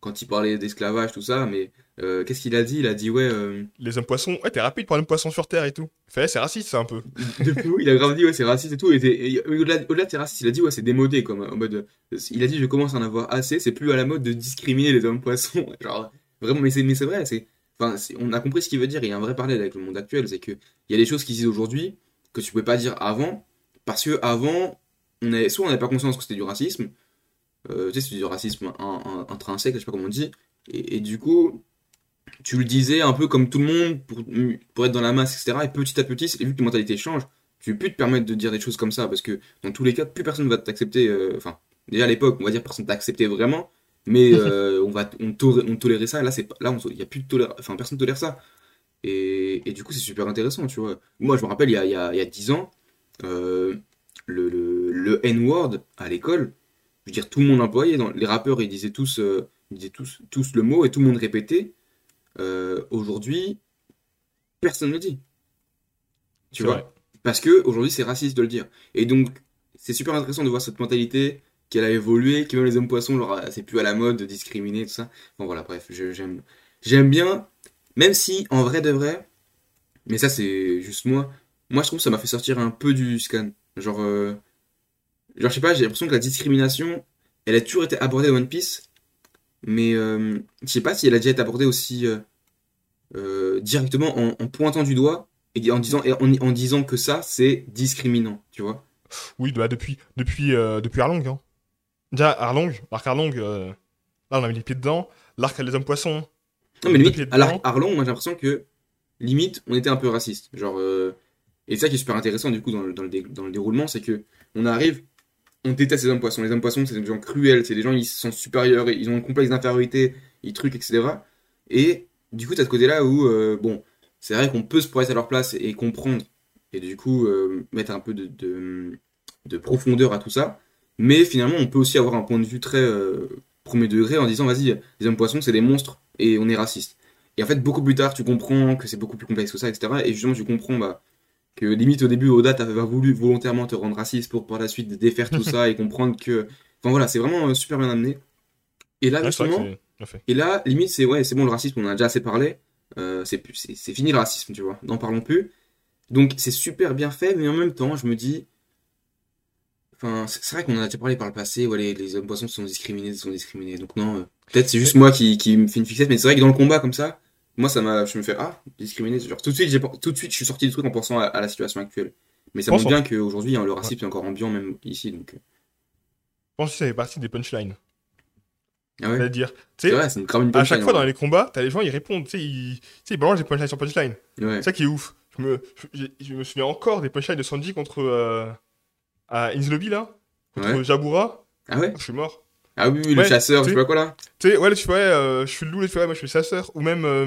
quand il parlait d'esclavage tout ça, mais euh, qu'est-ce qu'il a dit? Il a dit ouais Les hommes poissons, ouais, t'es rapide pour un homme poisson sur Terre et tout. Fait, c'est raciste, ça un peu. (laughs) de fou, il a grave dit ouais c'est raciste et tout et, c'est- et au-delà au-delà de c'est raciste, il a dit ouais c'est démodé comme en mode il a dit je commence à en avoir assez, c'est plus à la mode de discriminer les hommes poissons. (laughs) Genre vraiment mais c'est mais c'est vrai, c'est enfin on a compris ce qu'il veut dire, il y a un vrai parallèle avec le monde actuel, c'est que il y a des choses qu'ils disent aujourd'hui que tu pouvais pas dire avant parce que avant soit on n'avait pas conscience que c'était du racisme euh, tu sais c'est du racisme in- in- intrinsèque, je sais pas comment on dit et, du coup tu le disais un peu comme tout le monde pour, être dans la masse, etc. Et petit à petit, et vu que les mentalités changent, tu peux plus te permettre de dire des choses comme ça parce que dans tous les cas, plus personne va t'accepter. euh, Enfin, déjà à l'époque, on va dire personne t'acceptait vraiment, mais (laughs) euh, on va on, on tolérait ça. Et là, c'est là, on- il y a plus de tolère, enfin personne tolère ça. Et, et du coup, c'est super intéressant, tu vois. Moi, je me rappelle, il y a, il y a, il y a 10 ans, euh, le, le, le N-word à l'école, je veux dire, tout le monde l'employait. Dans, les rappeurs, ils disaient tous, euh, ils disaient tous, tous le mot et tout le monde répétait. Aujourd'hui, personne ne le dit. Tu vois vrai. Parce que aujourd'hui, c'est raciste de le dire. Et donc, c'est super intéressant de voir cette mentalité qu'elle a évolué, que même les hommes poissons, genre, c'est plus à la mode de discriminer, tout ça. Bon, voilà, bref, j'aime, j'aime bien, même si, en vrai de vrai, mais ça, c'est juste moi, moi, je trouve que ça m'a fait sortir un peu du scan. Genre, euh, genre, je sais pas, j'ai l'impression que la discrimination, elle a toujours été abordée dans One Piece, mais euh, je sais pas si elle a déjà été abordée aussi euh, euh, directement en, pointant du doigt et en disant, en, disant que ça, c'est discriminant, tu vois. Oui, bah, depuis, depuis, euh, depuis Arlong. Hein. Déjà, Arlong, l'arc Arlong, euh, là, on a mis les pieds dedans. L'arc les hommes poissons. Non, mais limite, à. Arlong, moi j'ai l'impression que limite, on était un peu raciste. Genre, euh, et ça qui est super intéressant du coup dans le, dans le, dé- dans le déroulement, c'est que on arrive, on déteste les hommes poissons. Les hommes poissons, c'est des gens cruels, c'est des gens ils se sentent supérieurs, ils ont un complexe d'infériorité, ils trucs, etc. Et du coup, t'as ce côté-là où, euh, bon, c'est vrai qu'on peut se poser à leur place et comprendre, et du coup, euh, mettre un peu de, de, de profondeur à tout ça. Mais finalement, on peut aussi avoir un point de vue très euh, premier degré en disant, vas-y, les hommes poissons, c'est des monstres et on est raciste. Et en fait, beaucoup plus tard, tu comprends que c'est beaucoup plus complexe que ça, etc. Et justement, tu comprends bah, que limite au début, Oda t'avait pas voulu volontairement te rendre raciste pour par la suite défaire tout (laughs) ça et comprendre que. Enfin voilà, c'est vraiment euh, super bien amené. Et là, Ouais, justement, et là, limite, c'est ouais, c'est bon, le racisme, on en a déjà assez parlé. Euh, c'est fini le racisme, tu vois. N'en parlons plus. Donc, c'est super bien fait, mais en même temps, je me dis. Enfin, c'est vrai qu'on en a déjà parlé par le passé, ouais, les, les hommes poissons sont discriminés, sont discriminés. Donc, non, euh, peut-être c'est juste moi qui, qui me fait une fixette, mais c'est vrai que dans le combat comme ça, moi, ça m'a, je me fais, ah, discriminé. Genre, tout de suite, j'ai, tout de suite, je suis sorti du truc en pensant à, à la situation actuelle. Mais ça montre en- bien qu'aujourd'hui, hein, le racisme est encore ambiant, même ici. Donc, euh, Je pense que ça fait partie des punchlines. ah ouais? C'est-à-dire, tu C'est sais, à chaque fois dans les combats, t'as les gens, ils répondent, tu sais, ils, ils balancent des punchlines sur punchline. Ouais. C'est ça qui est ouf. Je me, je, je me souviens encore des punchlines de Sanji contre. Euh, à In's Lobby, là. Contre Ouais. Jabura. Ah ouais? Je suis mort. Ah oui, oui, le chasseur, je tu sais pas quoi là. Tu sais, ouais, tu ouais, euh, je suis le loup, tu moi, je suis le chasseur. Ou même, euh,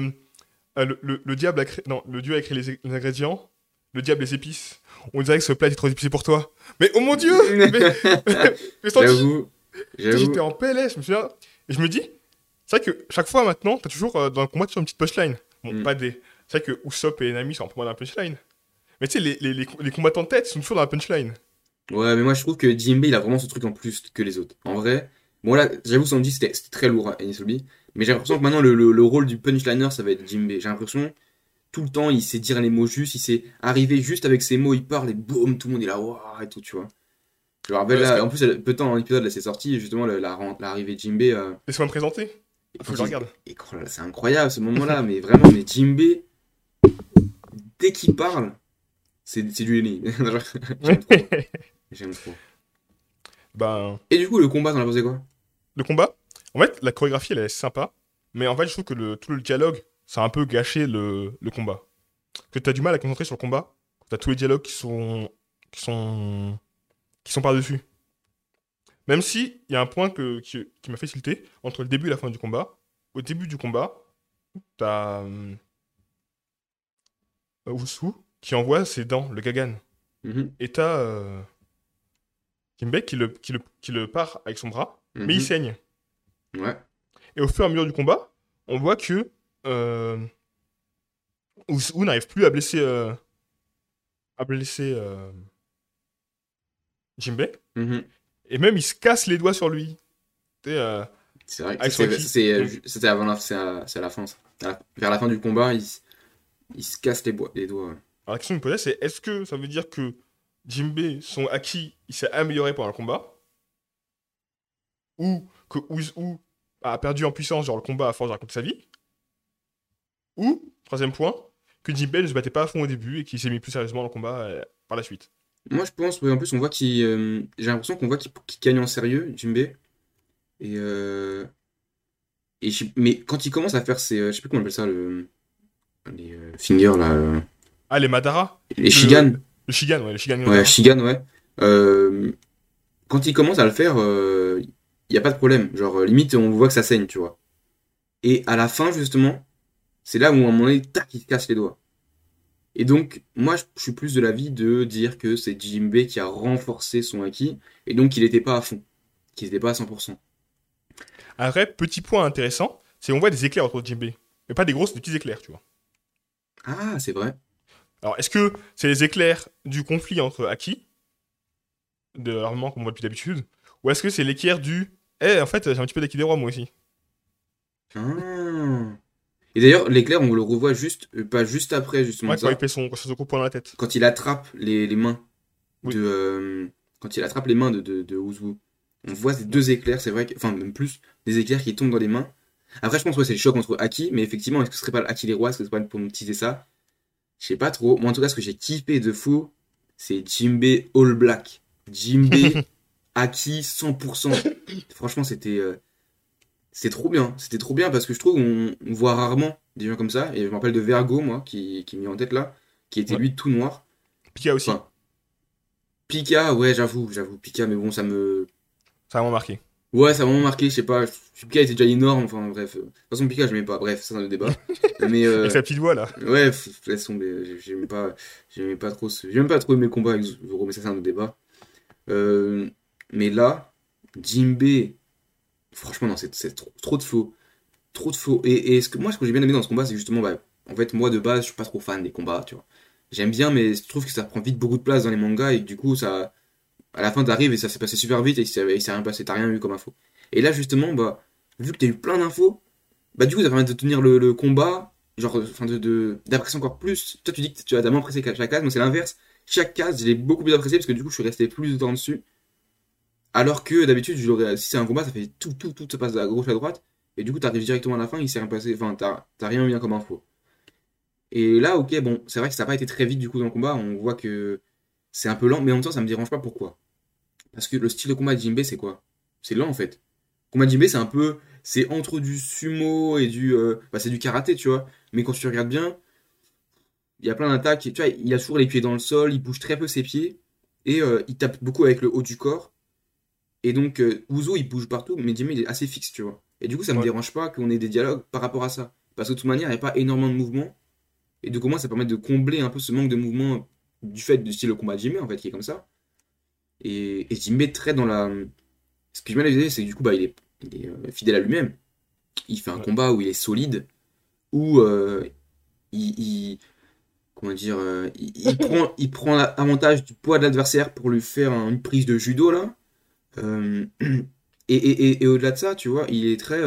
euh, le, le, le diable a créé. Non, le dieu a créé les, les ingrédients. Le diable, les épices. On dirait que ce plat est trop épicé pour toi. Mais oh mon dieu (laughs) Mais, mais J'avoue, j'étais en PLS, je me souviens. Et je me dis, c'est vrai que chaque fois maintenant, t'as toujours euh, dans le combat, toujours une petite punchline. Bon, Mm. pas des. C'est vrai que Usopp et Nami sont peu moins dans la punchline. Mais tu sais, les, les, les, les combattants de tête sont toujours dans la punchline. Ouais, mais moi je trouve que Jinbei il a vraiment ce truc en plus que les autres. En vrai, bon là, j'avoue, Sanji c'était c'était très lourd à Enies Lobby, mais j'ai l'impression que maintenant le, le, le rôle du punchliner ça va être Jinbei. J'ai l'impression, tout le temps, il sait dire les mots justes, il sait arriver juste avec ses mots, il parle et boum, tout le monde est là, waouh, et tout, tu vois. Je me rappelle Ouais, là, que- en plus, peu de temps dans l'épisode, là c'est sorti, justement, la- la- l'arrivée de Jinbei. euh, Laisse-moi me présenter. Faut que je regarde. c'est incroyable ce moment-là, (laughs) mais vraiment, mais Jimbe, dès qu'il parle, c'est c'est du génie. (laughs) (laughs) J'aime trop. Ben, Et du coup, le combat, t'en as pensé quoi? le combat, en fait, la chorégraphie, elle est sympa. Mais en fait, je trouve que le, tout le dialogue, ça a un peu gâché le, le combat. Que tu as du mal à concentrer sur le combat. Tu as tous les dialogues qui sont, qui sont, qui sont par-dessus. Même si, il y a un point que, qui, qui m'a fait tilter entre le début et la fin du combat. Au début du combat, tu as Wusu qui envoie ses dents, le Gagan. Mhm, Et t'as euh, Jimbei qui le, qui, le, qui le part avec son bras, mais il mhm. saigne. Ouais. Et au fur et à mesure du combat, on voit que euh, n'arrive plus à blesser, euh, à blesser euh. Mhm. Et même il se casse les doigts sur lui. Euh, C'est vrai que euh, c'était avant la, c'est à, c'est à la fin. À vers la fin du combat, il, il se casse les, les doigts. ouais. Alors la question que je me posais, c'est est-ce que ça veut dire que Jimbei, son acquis, il s'est amélioré pendant le combat Ou que Uzu a perdu en puissance, genre le combat à force de raconter sa vie Ou, troisième point, que Jimbei ne se battait pas à fond au début et qu'il s'est mis plus sérieusement dans le combat euh, par la suite Moi, je pense, en plus, on voit qu'il. euh, j'ai l'impression qu'on voit qu'il gagne en sérieux, Jimbe. Et. euh, et je- mais quand il commence à faire ses. je sais plus comment on appelle ça, le. Les fingers, là. Ah, les Madara les Shigan. Le Shigan, ouais, le Shigan. Ouais. Shigan, ouais. Euh, quand il commence à le faire, il n'y a pas de problème. Genre, euh, limite, on voit que ça saigne, tu vois. Et à la fin, justement, c'est là où, à un moment donné, tac, il se casse les doigts. Et donc, moi, je suis plus de l'avis de dire que c'est Jimbe qui a renforcé son acquis, et donc qu'il n'était pas à fond, qu'il n'était pas à 100%. Après, petit point intéressant, c'est qu'on voit des éclairs autour de Jimbei. Mais pas des grosses, des petits éclairs, tu vois. Ah, c'est vrai. Alors, est-ce que c'est les éclairs du conflit entre Aki, de l'armement comme on voit depuis d'habitude, ou est-ce que c'est l'éclair du Eh, en fait, j'ai un petit peu d'acquis des rois, moi aussi Ah. Et d'ailleurs, l'éclair, on le revoit juste, euh, pas juste après, justement, Ouais, ça. quand il fait son, coupe dans la tête. quand il attrape les, les mains Oui. de euh, quand il attrape les mains de, de, on voit ces deux éclairs, c'est vrai que, enfin même plus, des éclairs qui tombent dans les mains. Après je pense que c'est le choc entre Aki, mais effectivement est-ce que ce serait pas Aki les rois, est-ce que ce serait pas pour me teaser ça? Je sais pas trop. Moi en tout cas ce que j'ai kiffé de fou, c'est Jimbe All Black. Jimbe Aki 100%. Franchement c'était euh, c'était trop bien, c'était trop bien parce que je trouve qu'on on voit rarement des gens comme ça. Et je me rappelle de Vergo moi qui, qui me vient en tête là, qui était Ouais. lui tout noir. Pika aussi, Enfin, Pika, ouais, j'avoue, j'avoue, Pika, mais bon, ça me. ça a vraiment marqué. Ouais, ça m'a vraiment marqué, je sais pas. Pika était déjà énorme, enfin, bref. De toute façon, Pika, je m'aimais pas, bref, ça, c'est un autre débat. (laughs) mais, euh, Avec sa petite voix, là. ouais, laisse tomber, j'aimais pas, j'aimais pas trop ce... J'aime pas trop mes combats avec Zoro, mais ça, c'est un autre débat. Euh, mais là, Jimbe, franchement, non, c'est c'est trop, trop de faux. Trop de faux. Et, et ce que, moi, ce que j'ai bien aimé dans ce combat, c'est justement, bah, en fait, moi, de base, je suis pas trop fan des combats, tu vois. J'aime bien, mais je trouve que ça prend vite beaucoup de place dans les mangas et que, du coup, ça, à la fin, t'arrives et ça s'est passé super vite et il s'est rien passé, t'as rien eu comme info. Et là, justement, bah, vu que t'as eu plein d'infos, bah, du coup, ça permet de tenir le, combat, genre, enfin, de, d'apprécier encore plus. Toi, tu dis que tu as d'abord apprécié chaque case, moi, c'est l'inverse. Chaque case, je l'ai beaucoup plus apprécié parce que, du coup, je suis resté plus de temps dessus. Alors que, d'habitude, si c'est un combat, ça fait tout, tout, tout se passe de la gauche à droite. Et du coup, t'arrives directement à la fin, il s'est rien passé, enfin, t'as rien eu comme info. Et là, ok, bon, c'est vrai que ça n'a pas été très vite du coup dans le combat, on voit que c'est un peu lent, mais en même temps, ça me dérange pas pourquoi. Parce que le style de combat de Jinbei, c'est quoi? C'est lent en fait. Le combat de Jinbei, c'est un peu. C'est entre du sumo et du. euh, bah, c'est du karaté, tu vois. Mais quand tu regardes bien, il y a plein d'attaques. Tu vois, il a toujours les pieds dans le sol, il bouge très peu ses pieds, et euh, il tape beaucoup avec le haut du corps. Et donc, euh, Uzo, il bouge partout, mais Jinbei, il est assez fixe, tu vois. Et du coup, ça me Ouais. dérange pas qu'on ait des dialogues par rapport à ça. Parce que de toute manière, il n'y a pas énormément de mouvements. Et donc, au moins, ça permet de combler un peu ce manque de mouvement du fait du style de combat de Jinbei, en fait, qui est comme ça. Et, et Jinbei, très dans la. Ce que je bien c'est que du coup, bah, il est, il est, euh, fidèle à lui-même. Il fait un Ouais. combat où il est solide, où euh, il, il- Comment dire euh, il, il prend, (laughs) il prend l'avantage du poids de l'adversaire pour lui faire un- une prise de judo, là. Euh, (clears throat) et et, et, et au-delà de ça, tu vois, il est très.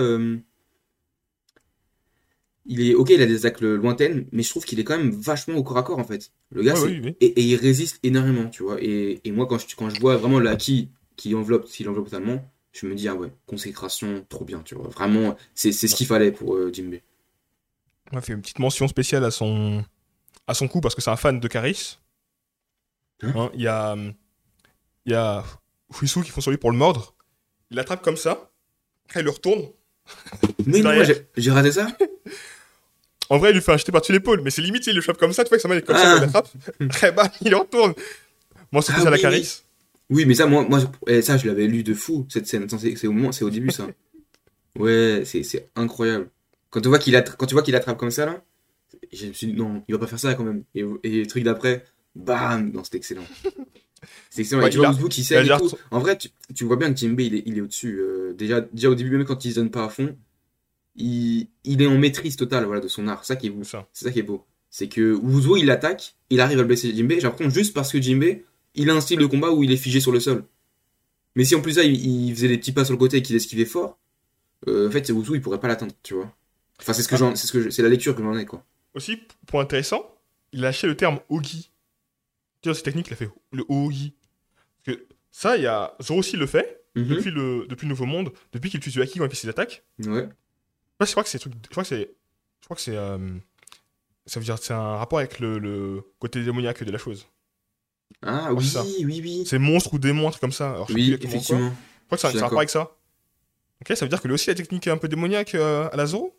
Il est ok, il a des attaques lointaines, mais je trouve qu'il est quand même vachement au corps à corps en fait. Le gars, Ouais, c'est- oui, oui. et, et il résiste énormément, tu vois. Et, et moi, quand je, quand je vois vraiment l'acquis qui enveloppe, qui l'enveloppe totalement, je me dis, ah ouais, consécration, trop bien, tu vois. Vraiment, c'est ce qu'il fallait pour euh, Jimbe. On a fait une petite mention spéciale à son, à son coup parce que c'est un fan de Caris. Hein Hein, Il y a, il y a Fuisu qui font sur lui pour le mordre. Il l'attrape comme ça. Après, il le retourne. Mais non, j'ai raté ça En vrai, il lui fait un jeté par-dessus l'épaule, mais c'est limite, il le chope comme ça. Tu vois que sa main est comme ça, Ah. il l'attrape. Après, bah, il retourne. Moi, c'est Ah plus à la oui, Caris. Oui, mais ça, moi, moi eh, ça, je l'avais lu de fou, cette scène. C'est au moment, c'est au début, ça. Ouais, c'est incroyable. Quand tu vois qu'il attra- qu'il attrape comme ça, là, je me suis dit, non, il va pas faire ça quand même. Et, et le truc d'après, bam, non, c'était excellent. C'est excellent. Ouais, et tu vois Ouzbou qui sait tout. En vrai, tu, tu vois bien que Jimbe, il est, il est au-dessus. euh, déjà, déjà au début, même quand il se donne pas à fond, il, il est en maîtrise totale voilà, de son art. C'est ça qui est beau. C'est ça. Qui est beau. C'est que Wuzo, il attaque, il arrive à le blesser Jimbe. L'impression juste parce que Jimbe, il a un style de combat où il est figé sur le sol. Mais si en plus ça, il, il faisait des petits pas sur le côté et qu'il esquivait fort, euh, en fait, Wuzo, il pourrait pas l'atteindre, tu vois. Enfin, c'est ce que Ah. c'est ce que je- c'est la lecture que j'en ai, quoi. Aussi, point intéressant, il a lâché le terme Ogi. Tu vois, cette technique, il a fait le Ogi. Parce que ça, il y a. Zoro aussi le fait, Mhm. depuis, le, depuis le Nouveau Monde, depuis qu'il tue Haki quand il fait ses attaques. Ouais. Je crois que c'est truc- je crois que c'est je crois que c'est euh, ça veut dire c'est un rapport avec le, le côté démoniaque de la chose. Ah, oui, ça. oui, oui. C'est monstre ou démon un truc comme ça. Alors, je sais Oui, quoi. effectivement. Je crois que ça a un rapport avec ça. OK, ça veut dire que lui aussi la technique un peu démoniaque euh, à la Zoro.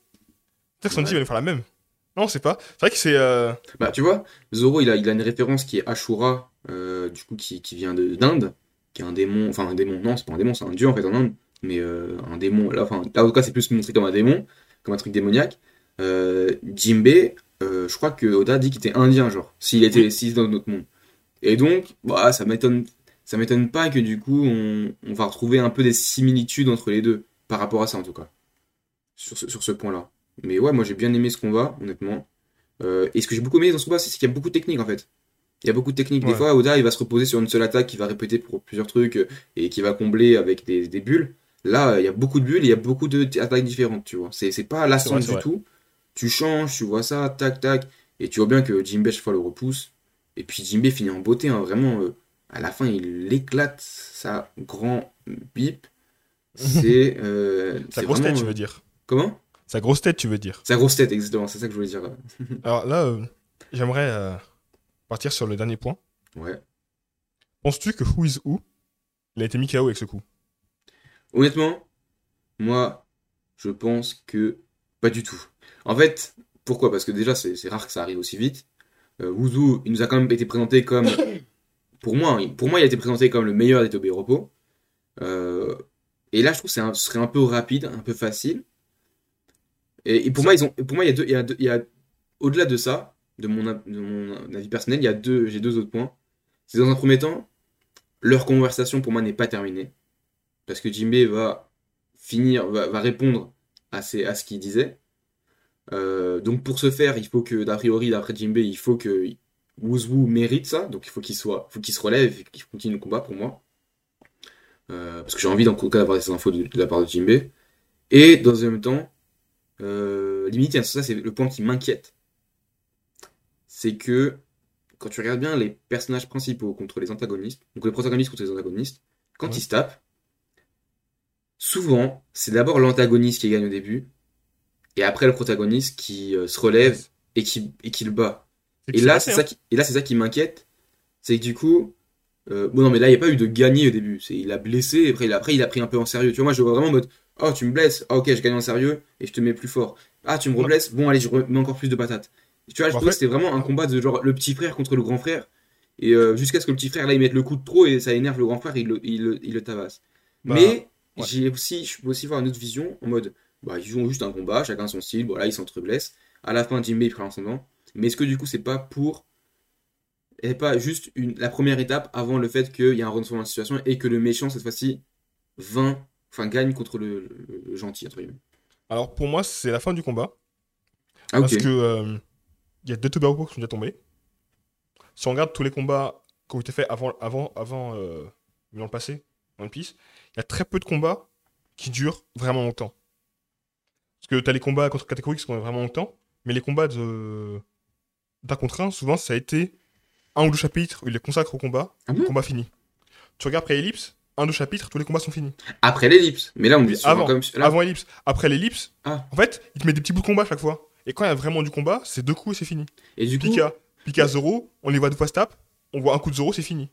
Peut-être que Sanji Ouais. va nous faire la même. Non, c'est pas. C'est vrai que c'est euh, Bah, tu vois, Zoro, il a, il a une référence qui est Ashura, euh, du coup, qui, qui vient de- d'Inde, qui est un démon, enfin, un démon, non, c'est pas un démon, c'est un dieu, en fait, en Inde, mais euh, un démon, là, enfin, là, en tout cas, c'est plus montré comme un démon, comme un truc démoniaque. Jimbe, je crois que Oda dit qu'il était indien, genre, s'il était, s'il était dans notre monde. Et donc, bah, ça m'étonne, ça m'étonne pas que, du coup, on, on va retrouver un peu des similitudes entre les deux, par rapport à ça, en tout cas, sur ce, sur ce point-là. Mais ouais, moi, j'ai bien aimé ce combat, honnêtement. Euh, et ce que j'ai beaucoup aimé dans ce combat, c'est qu'il y a beaucoup de techniques en fait. Il y a beaucoup de techniques. Des fois, Oda, il va se reposer sur une seule attaque qui va répéter pour plusieurs trucs et qui va combler avec des, des bulles. Là, il y a beaucoup de bulles et il y a beaucoup d'attaques différentes, tu vois. C'est pas lassant du tout. Tu changes, tu vois ça, tac, tac. Et tu vois bien que Jimbe, chaque fois, le repousse. Et puis Jimbe finit en beauté, hein, vraiment. euh, à la fin, il éclate sa grand bip. (laughs) C'est. euh, sa grosse tête, tu euh, veux dire. Comment? Sa grosse tête, tu veux dire. Sa grosse tête, exactement. C'est ça que je voulais dire. (laughs) Alors là, euh, j'aimerais euh, partir sur le dernier point. Ouais. Penses-tu que Who is Who? Il a été mis KO avec ce coup Honnêtement, moi, je pense que pas du tout. En fait, pourquoi? Parce que déjà, c'est rare que ça arrive aussi vite. Euh, Wuzu, il nous a quand même été présenté comme, pour moi, il- pour moi, il a été présenté comme le meilleur des Tobey Repos. Euh, et là, je trouve que un- ce serait un peu rapide, un peu facile. Et, et pour moi, ils ont, pour moi, il y a deux, il y a deux- il y a, au-delà de ça, de mon, de mon avis personnel, il y a deux, j'ai deux autres points. C'est dans un premier temps, leur conversation pour moi n'est pas terminée parce que Jimbe va finir, va, va répondre à, ses- à ce qu'il disait. Euh, donc pour ce faire, il faut que, d'a priori, d'après Jimbe, il faut que Wuzwu mérite ça, donc il faut qu'il soit, faut qu'il se relève et qu'il continue le combat pour moi. Euh, parce que j'ai envie d'en tout cas d'avoir des infos de, de la part de Jimbe. Et dans un même temps, limite, ça c'est le point qui m'inquiète. C'est que quand tu regardes bien les personnages principaux contre les antagonistes, donc les protagonistes contre les antagonistes, quand Ouais. ils se tapent, souvent, c'est d'abord l'antagoniste qui gagne au début, et après le protagoniste qui euh, se relève et qui, et qui le bat. Et là, c'est ça qui, et là, c'est ça qui m'inquiète, c'est que du coup, euh, bon non mais là, il n'y a pas eu de gagner au début, c'est il a blessé, et après il, a, après il a pris un peu en sérieux. Tu vois, moi je vois vraiment en mode, oh tu me blesses, ah ok, je gagne en sérieux, et je te mets plus fort. Ah tu me reblesses, bon allez, je remets encore plus de patates. Et tu vois, je En trouve que c'était vraiment un combat de genre le petit frère contre le grand frère, et euh, jusqu'à ce que le petit frère là il mette le coup de trop, et ça énerve le grand frère, il le, il le, il le tabasse. Bah, Mais ouais. j'ai aussi, je peux aussi voir une autre vision en mode, bah, ils jouent juste un combat, chacun son style, voilà, ils s'entreblessent. À la fin, Jimbe il prend l'ascendant. Mais est-ce que du coup, c'est pas pour. Et pas juste une, la première étape avant le fait qu'il y a un retournement de situation et que le méchant, cette fois-ci, vain, enfin, gagne contre le, le- le gentil, entre guillemets. Alors pour moi, c'est la fin du combat. Ah. Parce que euh, il y a deux Tobago qui sont déjà tombés. Si on regarde tous les combats qui ont été faits avant, avant, avant euh, dans le passé, dans One Piece, il y a très peu de combats qui durent vraiment longtemps. Parce que tu as les combats contre Katakuri qui sont vraiment longtemps, mais les combats de d'un contre un, souvent ça a été un ou deux chapitres où il les consacre au combat, Ah bon? le combat fini. Tu regardes après Ellipse, un, deux chapitres, tous les combats sont finis. Après l'ellipse. Mais là, on un avant, comme- là- Avant l'ellipse. Après l'ellipse, Ah. en fait, il te met des petits bouts de combat à chaque fois. Et quand il y a vraiment du combat, c'est deux coups et c'est fini. Et du coup, Pika, Pika Zoro, on les voit deux fois se tape, on voit un coup de Zoro, c'est fini.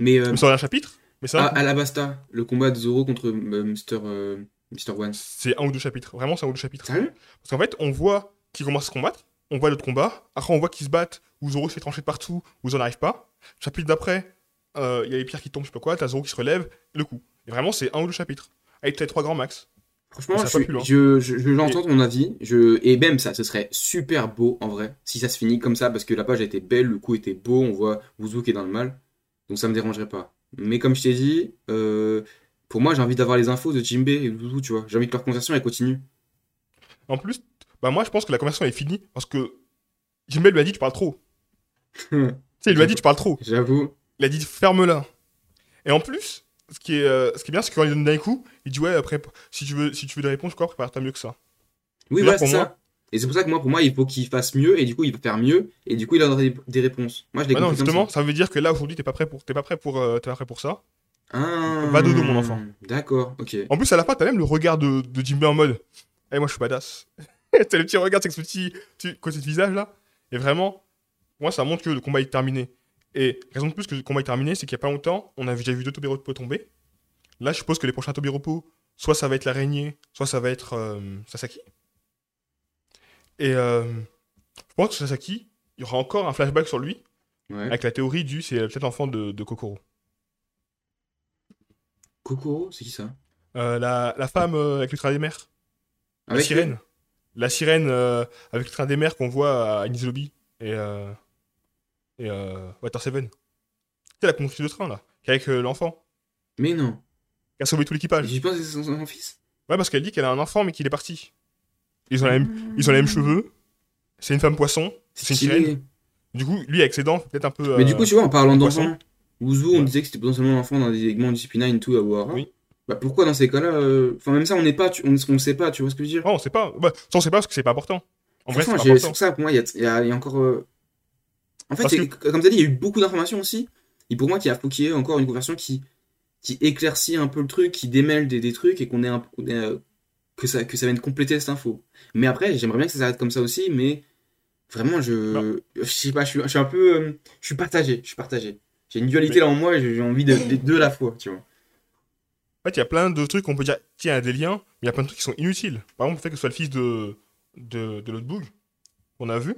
mais euh, c'est un chapitre, mais un à, à la Basta, le combat de Zoro contre euh, Mr. euh, Mr. One. C'est un ou deux chapitres. Vraiment, c'est un ou deux chapitres. Sérieux? Parce qu'en fait, on voit qu'ils commencent à se combattre, on voit l'autre combat, après on voit qu'ils se battent, où Zoro se fait trancher de partout, où Zoro n'arrive pas. Chapitre d'après, euh, il y a les pierres qui tombent, je sais pas quoi, t'as Zoro qui se relève, le coup. Et vraiment, c'est un ou deux chapitres. Avec peut-être trois grands max. Franchement, Ça je, va suis- plus loin. je, je, je l'entends ton avis. Je, et même ça, ce serait super beau en vrai, si ça se finit comme ça, parce que la page a été belle, le coup était beau, on voit Wuzu qui est dans le mal. Donc ça me dérangerait pas. Mais comme je t'ai dit, euh, pour moi, j'ai envie d'avoir les infos de Jimbe et Wuzu, tu vois. J'ai envie que leur conversation elle continue. En plus, bah moi, je pense que la conversation est finie, parce que Jimbe lui a dit, tu parles trop. (laughs) Tu sais, il lui a dit, tu parles trop. J'avoue. Il a dit, ferme-la. Et en plus, ce qui est, euh, ce qui est bien, c'est que quand il donne d'un coup, il dit, ouais, après, si tu veux, si tu veux des réponses, quoi, prépare-toi mieux que ça. Oui, voilà, c'est moi- ça. Et c'est pour ça que moi, pour moi, il faut qu'il fasse mieux, et du coup, il va faire mieux, et du coup, il aura des, des réponses. Moi, je l'ai Bah non, comme justement, ça. ça veut dire que là, aujourd'hui, t'es pas prêt pour, t'es pas prêt pour, euh, t'es pas prêt pour ça. Ah, Va dodo, mon enfant. D'accord, ok. En plus, à la fin, t'as même le regard de, de Jimbe en mode Eh, moi, je suis badass. (laughs) t'as le petit regard avec ce petit, petit côté de visage là. Et vraiment, moi, ça montre que le combat est terminé. Et raison de plus que le combat est terminé, c'est qu'il y a pas longtemps, on a déjà vu deux Tobiropo tomber. Là, je suppose que les prochains Tobiropo, soit ça va être l'araignée, soit ça va être euh, Sasaki. Et euh, je pense que Sasaki, il y aura encore un flashback sur lui, Ouais. avec la théorie du c'est peut-être l'enfant de, de Kokoro. Kokoro, c'est qui ça? Euh, la, la femme avec le train des mers. La sirène. La sirène avec le train des mers qu'on voit à Enies Lobby et, et euh, Water Seven. C'est la conductrice de train là, qui est avec euh, l'enfant, Mais non. qui a sauvé tout l'équipage. Je pense que c'est son, fils? Ouais, parce qu'elle dit qu'elle a un enfant mais qu'il est parti. Ils ont, la même, ils ont les mêmes cheveux. C'est une femme poisson. C'est une sirène. Du coup, lui avec ses dents, peut-être un peu. Mais euh, du coup, tu vois, en parlant d'enfant, Wuzu, on Ouais. disait que c'était potentiellement l'enfant d'un des éléments du CP9 et tout à Wara. Oui. Bah pourquoi dans ces cas-là euh, Enfin, même ça, on n'est pas, tu- on, on sait pas, tu vois ce que je veux dire? Oh, on sait pas. Bah, ça, on sait pas parce que c'est pas important. En vrai, c'est pas important. ça, pour moi, y y il y a encore. euh, En fait, comme tu as dit, il y a eu beaucoup d'informations aussi. Et pour moi, qu'il faut qu'il y ait encore une conversion qui, qui éclaircit un peu le truc, qui démêle des, des trucs et qu'on ait un, euh, que, ça, que ça vienne compléter cette info. Mais après, j'aimerais bien que ça s'arrête comme ça aussi, mais vraiment, je. Je sais pas, je suis, je suis un peu. euh, je suis partagé, je suis partagé. J'ai une dualité Mais- là en moi et j'ai envie de, des deux à la fois, tu vois. En fait, il y a plein de trucs qu'on peut dire, tiens, il y a des liens, mais il y a plein de trucs qui sont inutiles. Par exemple, le fait que ce soit le fils de, de, de l'autre qu'on a vu.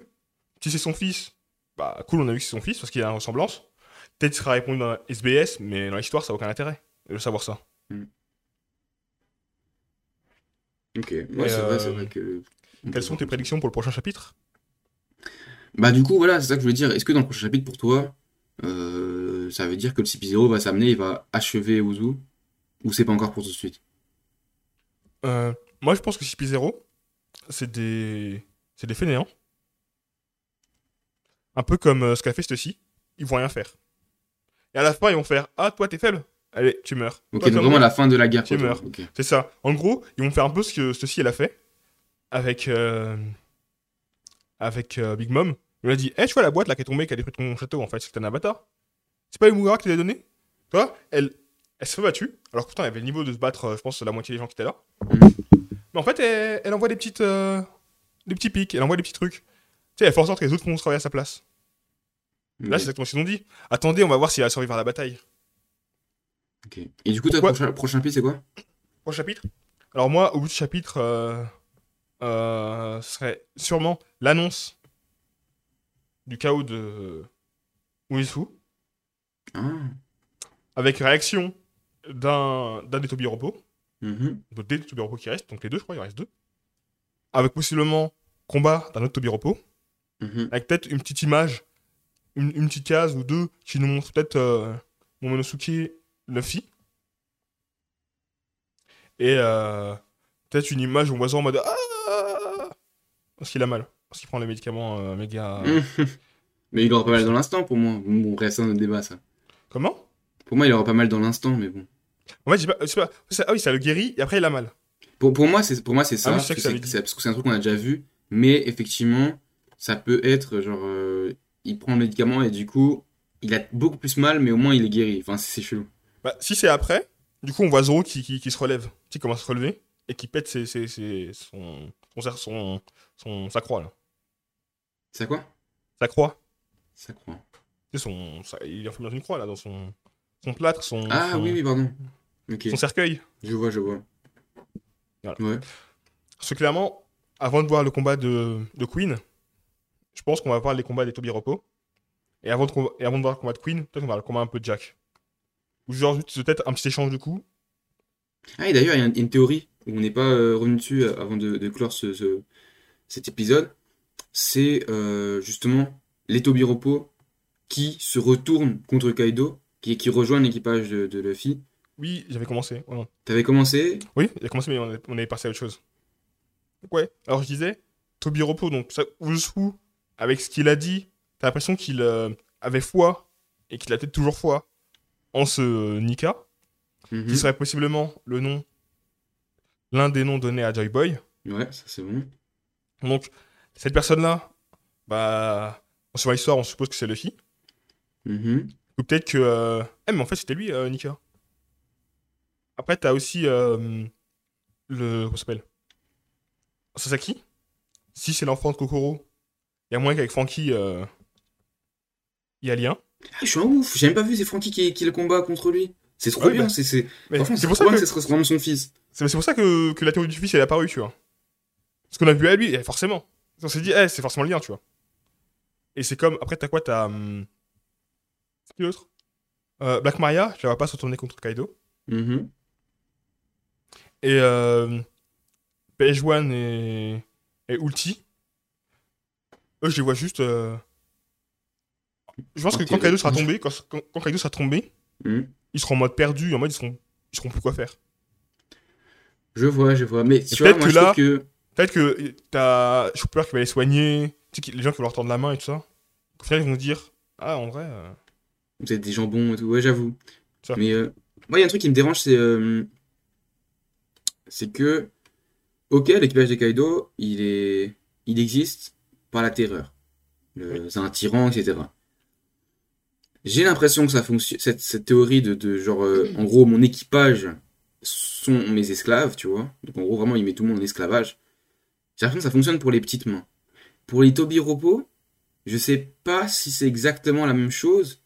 Si c'est son fils, bah cool, on a vu que c'est son fils parce qu'il a une ressemblance. Peut-être qu'il sera répondu dans la SBS, mais dans l'histoire, ça n'a aucun intérêt de savoir ça. Ok, ouais, c'est vrai, euh, c'est vrai que. Quelles sont tes prédictions pour le prochain chapitre? Bah du coup voilà, c'est ça que je voulais dire. Est-ce que dans le prochain chapitre pour toi, euh, ça veut dire que le CP0 va s'amener, il va achever Uzu Ou c'est pas encore pour tout de suite? Euh, Moi, je pense que CP0, c'est des... c'est des fainéants. Un peu comme euh, ce qu'a fait ceci. Ils vont rien faire. Et à la fin, ils vont faire Ah, toi, t'es faible Allez, tu meurs. Ok, Toi, donc vraiment mort. la fin de la guerre. Tu meurs. Ok. C'est ça. En gros, ils vont faire un peu ce que ceci elle a fait avec euh, avec euh, Big Mom. Il lui a dit, eh, tu vois la boîte là qui est tombée, qui a détruit ton château en fait, c'est un avatar. C'est pas Umugara qui l'a donné? Toi, elle, elle se fait battue. Alors que pourtant, elle avait le niveau de se battre, euh, je pense, la moitié des gens qui étaient là. Mhm. Mais en fait, elle, elle envoie des petites, des petits pics, elle envoie des petits trucs. Sais, elle fait en sorte que les autres vont travailler à sa place. Là, c'est exactement ce qu'ils ont dit. Attendez, on va voir si elle va survivre à la bataille. Ok. Et du coup, Pourquoi prochain, prochain pied, c'est quoi? Prochain chapitre? Alors moi, au bout du chapitre, euh, euh, ce serait sûrement l'annonce du chaos de Uesu, Ah. avec réaction d'un d'un des Tobiropo, Mhm. donc des Tobiropo qui restent, donc les deux, je crois, il reste deux, avec possiblement combat d'un autre Tobiropo, Mhm. avec peut-être une petite image, une, une petite case ou deux qui nous montrent peut-être euh, Momonosuke Luffy. Et euh, peut-être une image où on voit en mode Ah Parce qu'il a mal. Parce qu'il prend les médicaments euh, méga. (laughs) Mais il aura pas mal dans l'instant pour moi. Bon, c'est un débat ça. Comment? Pour moi, il aura pas mal dans l'instant, mais bon. En fait, j'ai pas, pas- Ah oui, ça le guérit et après il a mal. Pour, pour moi, c'est pour moi c'est ça. Ah oui, c'est- parce que c'est un truc qu'on a déjà vu. Mais effectivement, ça peut être genre, euh, il prend le médicament et du coup, il a beaucoup plus mal, mais au moins il est guéri. Enfin, c'est c'est chelou. Bah, si c'est après, du coup, on voit Zoro qui, qui, qui se relève, qui commence à se relever et qui pète ses, ses, ses- son, son, son, son- sa croix, là. Ça quoi? Sa croix. Croit. Tu sais, son, sa- il est enfermé dans une croix, là, dans son, son plâtre, son, Ah son, oui, oui, pardon. Son cercueil. je vois, je vois. Voilà. Ouais. Parce que clairement, avant de voir le combat de, de Queen, je pense qu'on va voir les combats des Toby Repos. Et avant, de, com- et avant de voir le combat de Queen, peut-être qu'on va voir le combat un peu de Jack. Ou genre, juste peut-être un petit échange de coups. Ah, et d'ailleurs, il y a une, une théorie où on n'est pas euh, revenu dessus euh, avant de, de clore ce, ce- cet épisode. C'est euh, justement les Tobiropo qui se retournent contre Kaido, qui, qui rejoignent l'équipage de, de Luffy. Oui, j'avais commencé. Non. T'avais commencé? Oui, a commencé, mais on est passé à autre chose. Donc, ouais, alors je disais, Toby Repos, donc ça, Usu, avec ce qu'il a dit, t'as l'impression qu'il euh, avait foi, et qu'il a peut-être toujours foi, en ce euh, Nika, Mhm. qui serait possiblement le nom, l'un des noms donnés à Joy Boy. Ouais, ça c'est bon. Donc, cette personne-là, bah, en suivant l'histoire, on suppose que c'est Luffy. Mhm. Ou peut-être que. euh, Eh, mais en fait, c'était lui, Nika. Après, t'as aussi le. Comment ça s'appelle? Sasaki. Si c'est l'enfant de Kokoro, il y a moyen qu'avec Frankie, euh, il y a lien. Ah, je suis un ouf, j'ai même pas vu, c'est Frankie qui, qui le combat contre lui. C'est trop Ouais, bien, bah, c'est c'est pour, ça que- que ce soit vraiment son fils. c'est pour ça que, que la théorie du fils elle est apparue, tu vois. Parce qu'on a vu à lui, et forcément. On s'est dit, eh, c'est forcément le lien, tu vois. Et c'est comme. Après, t'as quoi T'as. hum, C'est qui l'autre Euh, Black Maria, je la vois pas se retourner contre Kaido. Mhm. Et euh, PH1 et, et Ulti, eux, je les vois juste. euh, Je pense que quand Kaido sera tombé, quand, quand, Kaido sera tombé, Mhm. ils seront en mode perdu, en mode ils seront, ils seront plus quoi faire. Je vois, je vois. Mais tu vois, peut-être moi que je là- que. Peut-être que t'as Chopper qui va les soigner, tu sais, les gens qui vont leur tendre la main et tout ça. Au final, ils vont dire Ah, en vrai. euh, Vous êtes des jambons et tout, ouais, j'avoue. Mais euh, moi, il y a un truc qui me dérange, c'est euh, c'est que, ok, l'équipage de Kaido, il est, il existe par la terreur. Le- C'est un tyran, etc. J'ai l'impression que ça fonctionne, cette, cette théorie de, de genre, euh, en gros, mon équipage sont mes esclaves, tu vois. Donc en gros, vraiment, il met tout le monde en esclavage. J'ai l'impression que ça fonctionne pour les petites mains. Pour les Tobiropo, je sais pas si c'est exactement la même chose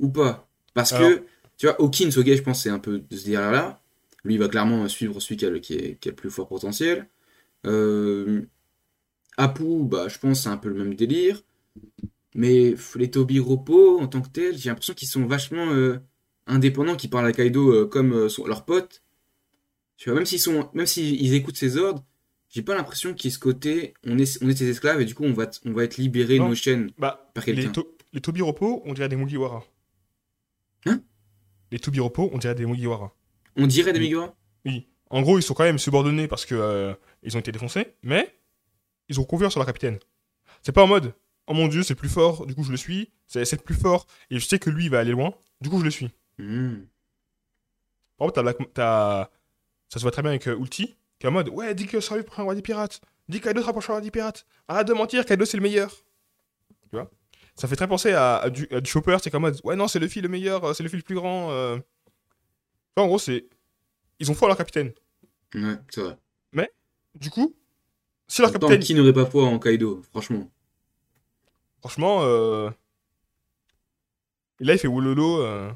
ou pas. Parce Alors- que, tu vois, Hawkins, ok, je pense c'est un peu de ce délire-là. Lui, il va clairement suivre celui qui a le, qui est, qui a le plus fort potentiel. Euh, Apu, bah, je pense c'est un peu le même délire. Mais les Tobiropo, en tant que tels, j'ai l'impression qu'ils sont vachement euh, indépendants, qu'ils parlent à Kaido euh, comme euh, son- leurs potes. Tu vois, même s'ils sont, même s'ils écoutent ses ordres, j'ai pas l'impression qu'il y ait ce côté, on est, on est ses esclaves et du coup on va, on va être libéré de nos chaînes. Bah, Par les, quelqu'un. to les Tobiropo, on dirait des Mugiwara. Hein? Les Tobiropo, on dirait des Mugiwara. On dirait des Oui. Megara Oui. En gros, ils sont quand même subordonnés parce que euh, ils ont été défoncés, mais ils ont confiance sur leur capitaine. C'est pas en mode Oh mon dieu, c'est le plus fort, du coup je le suis. C'est le plus fort, et je sais que lui il va aller loin, du coup je le suis. Hmm. Par exemple, t'as Black- ça se voit très bien avec euh, Ulti, qui est en mode Ouais, dis que ça lui prend un roi des pirates. Dis que Kaido sera prochain roi des pirates. Arrête de mentir, Kaido c'est le meilleur. Tu vois? Ça fait très penser à, à du, à du Chopper, c'est comme mode Ouais, non, c'est Luffy le meilleur, euh, c'est Luffy le plus grand. euh. Enfin, en gros, c'est. Ils ont foi leur capitaine. Ouais, c'est vrai. Du coup, si leur capitaine. qui n'aurait pas foi en Kaido, franchement? Franchement, euh... et là il fait Wololo. euh,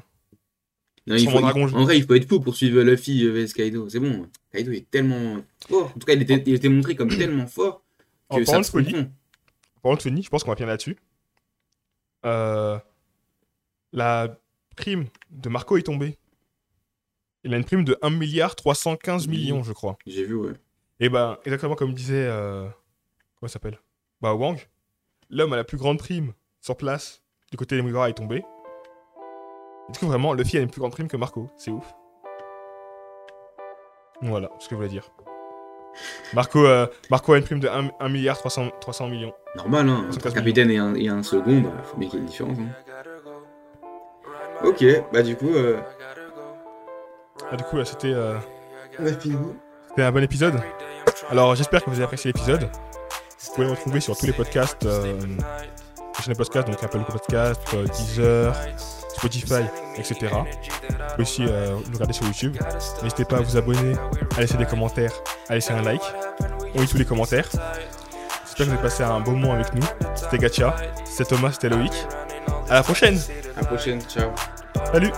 Non, il faut- il- en vrai, il faut être fou pour suivre Luffy euh, vs Kaido. C'est bon. Kaido est tellement fort. En tout cas, il était, il était montré comme tellement fort En que ça parlant de. Par Sony, je pense qu'on va finir là-dessus. Euh, La prime de Marco est tombée. Il a une prime de 1 milliard 315 millions, je crois. J'ai vu, ouais. Et ben, exactement comme disait. euh, Comment il s'appelle? Bah, Wang. L'homme à la plus grande prime sur place du côté des Mugiwara est tombé. Et du coup, vraiment, Luffy a une plus grande prime que Marco? C'est ouf. Voilà ce que je voulais dire. Marco, euh, Marco a une prime de 1, milliard 300, 300 millions. Normal, hein. Entre 115 un capitaine et un, et un second, bah, faut bien qu'il y ait une différence. hein. Ok, bah du coup, euh, Ah, du coup, là, c'était. euh. C'était un bon épisode. Alors j'espère que vous avez apprécié l'épisode. Vous pouvez le retrouver sur tous les podcasts, euh, les chaînes podcasts, donc Apple Podcast, euh, Deezer, Spotify etc. Aussi euh, nous regarder sur YouTube. N'hésitez pas à vous abonner, à laisser des commentaires, à laisser un like. On lit tous les commentaires. J'espère que vous avez passé un bon moment avec nous. C'était Gacha, c'était Thomas, c'était Loïc. À la prochaine À la prochaine, ciao. Salut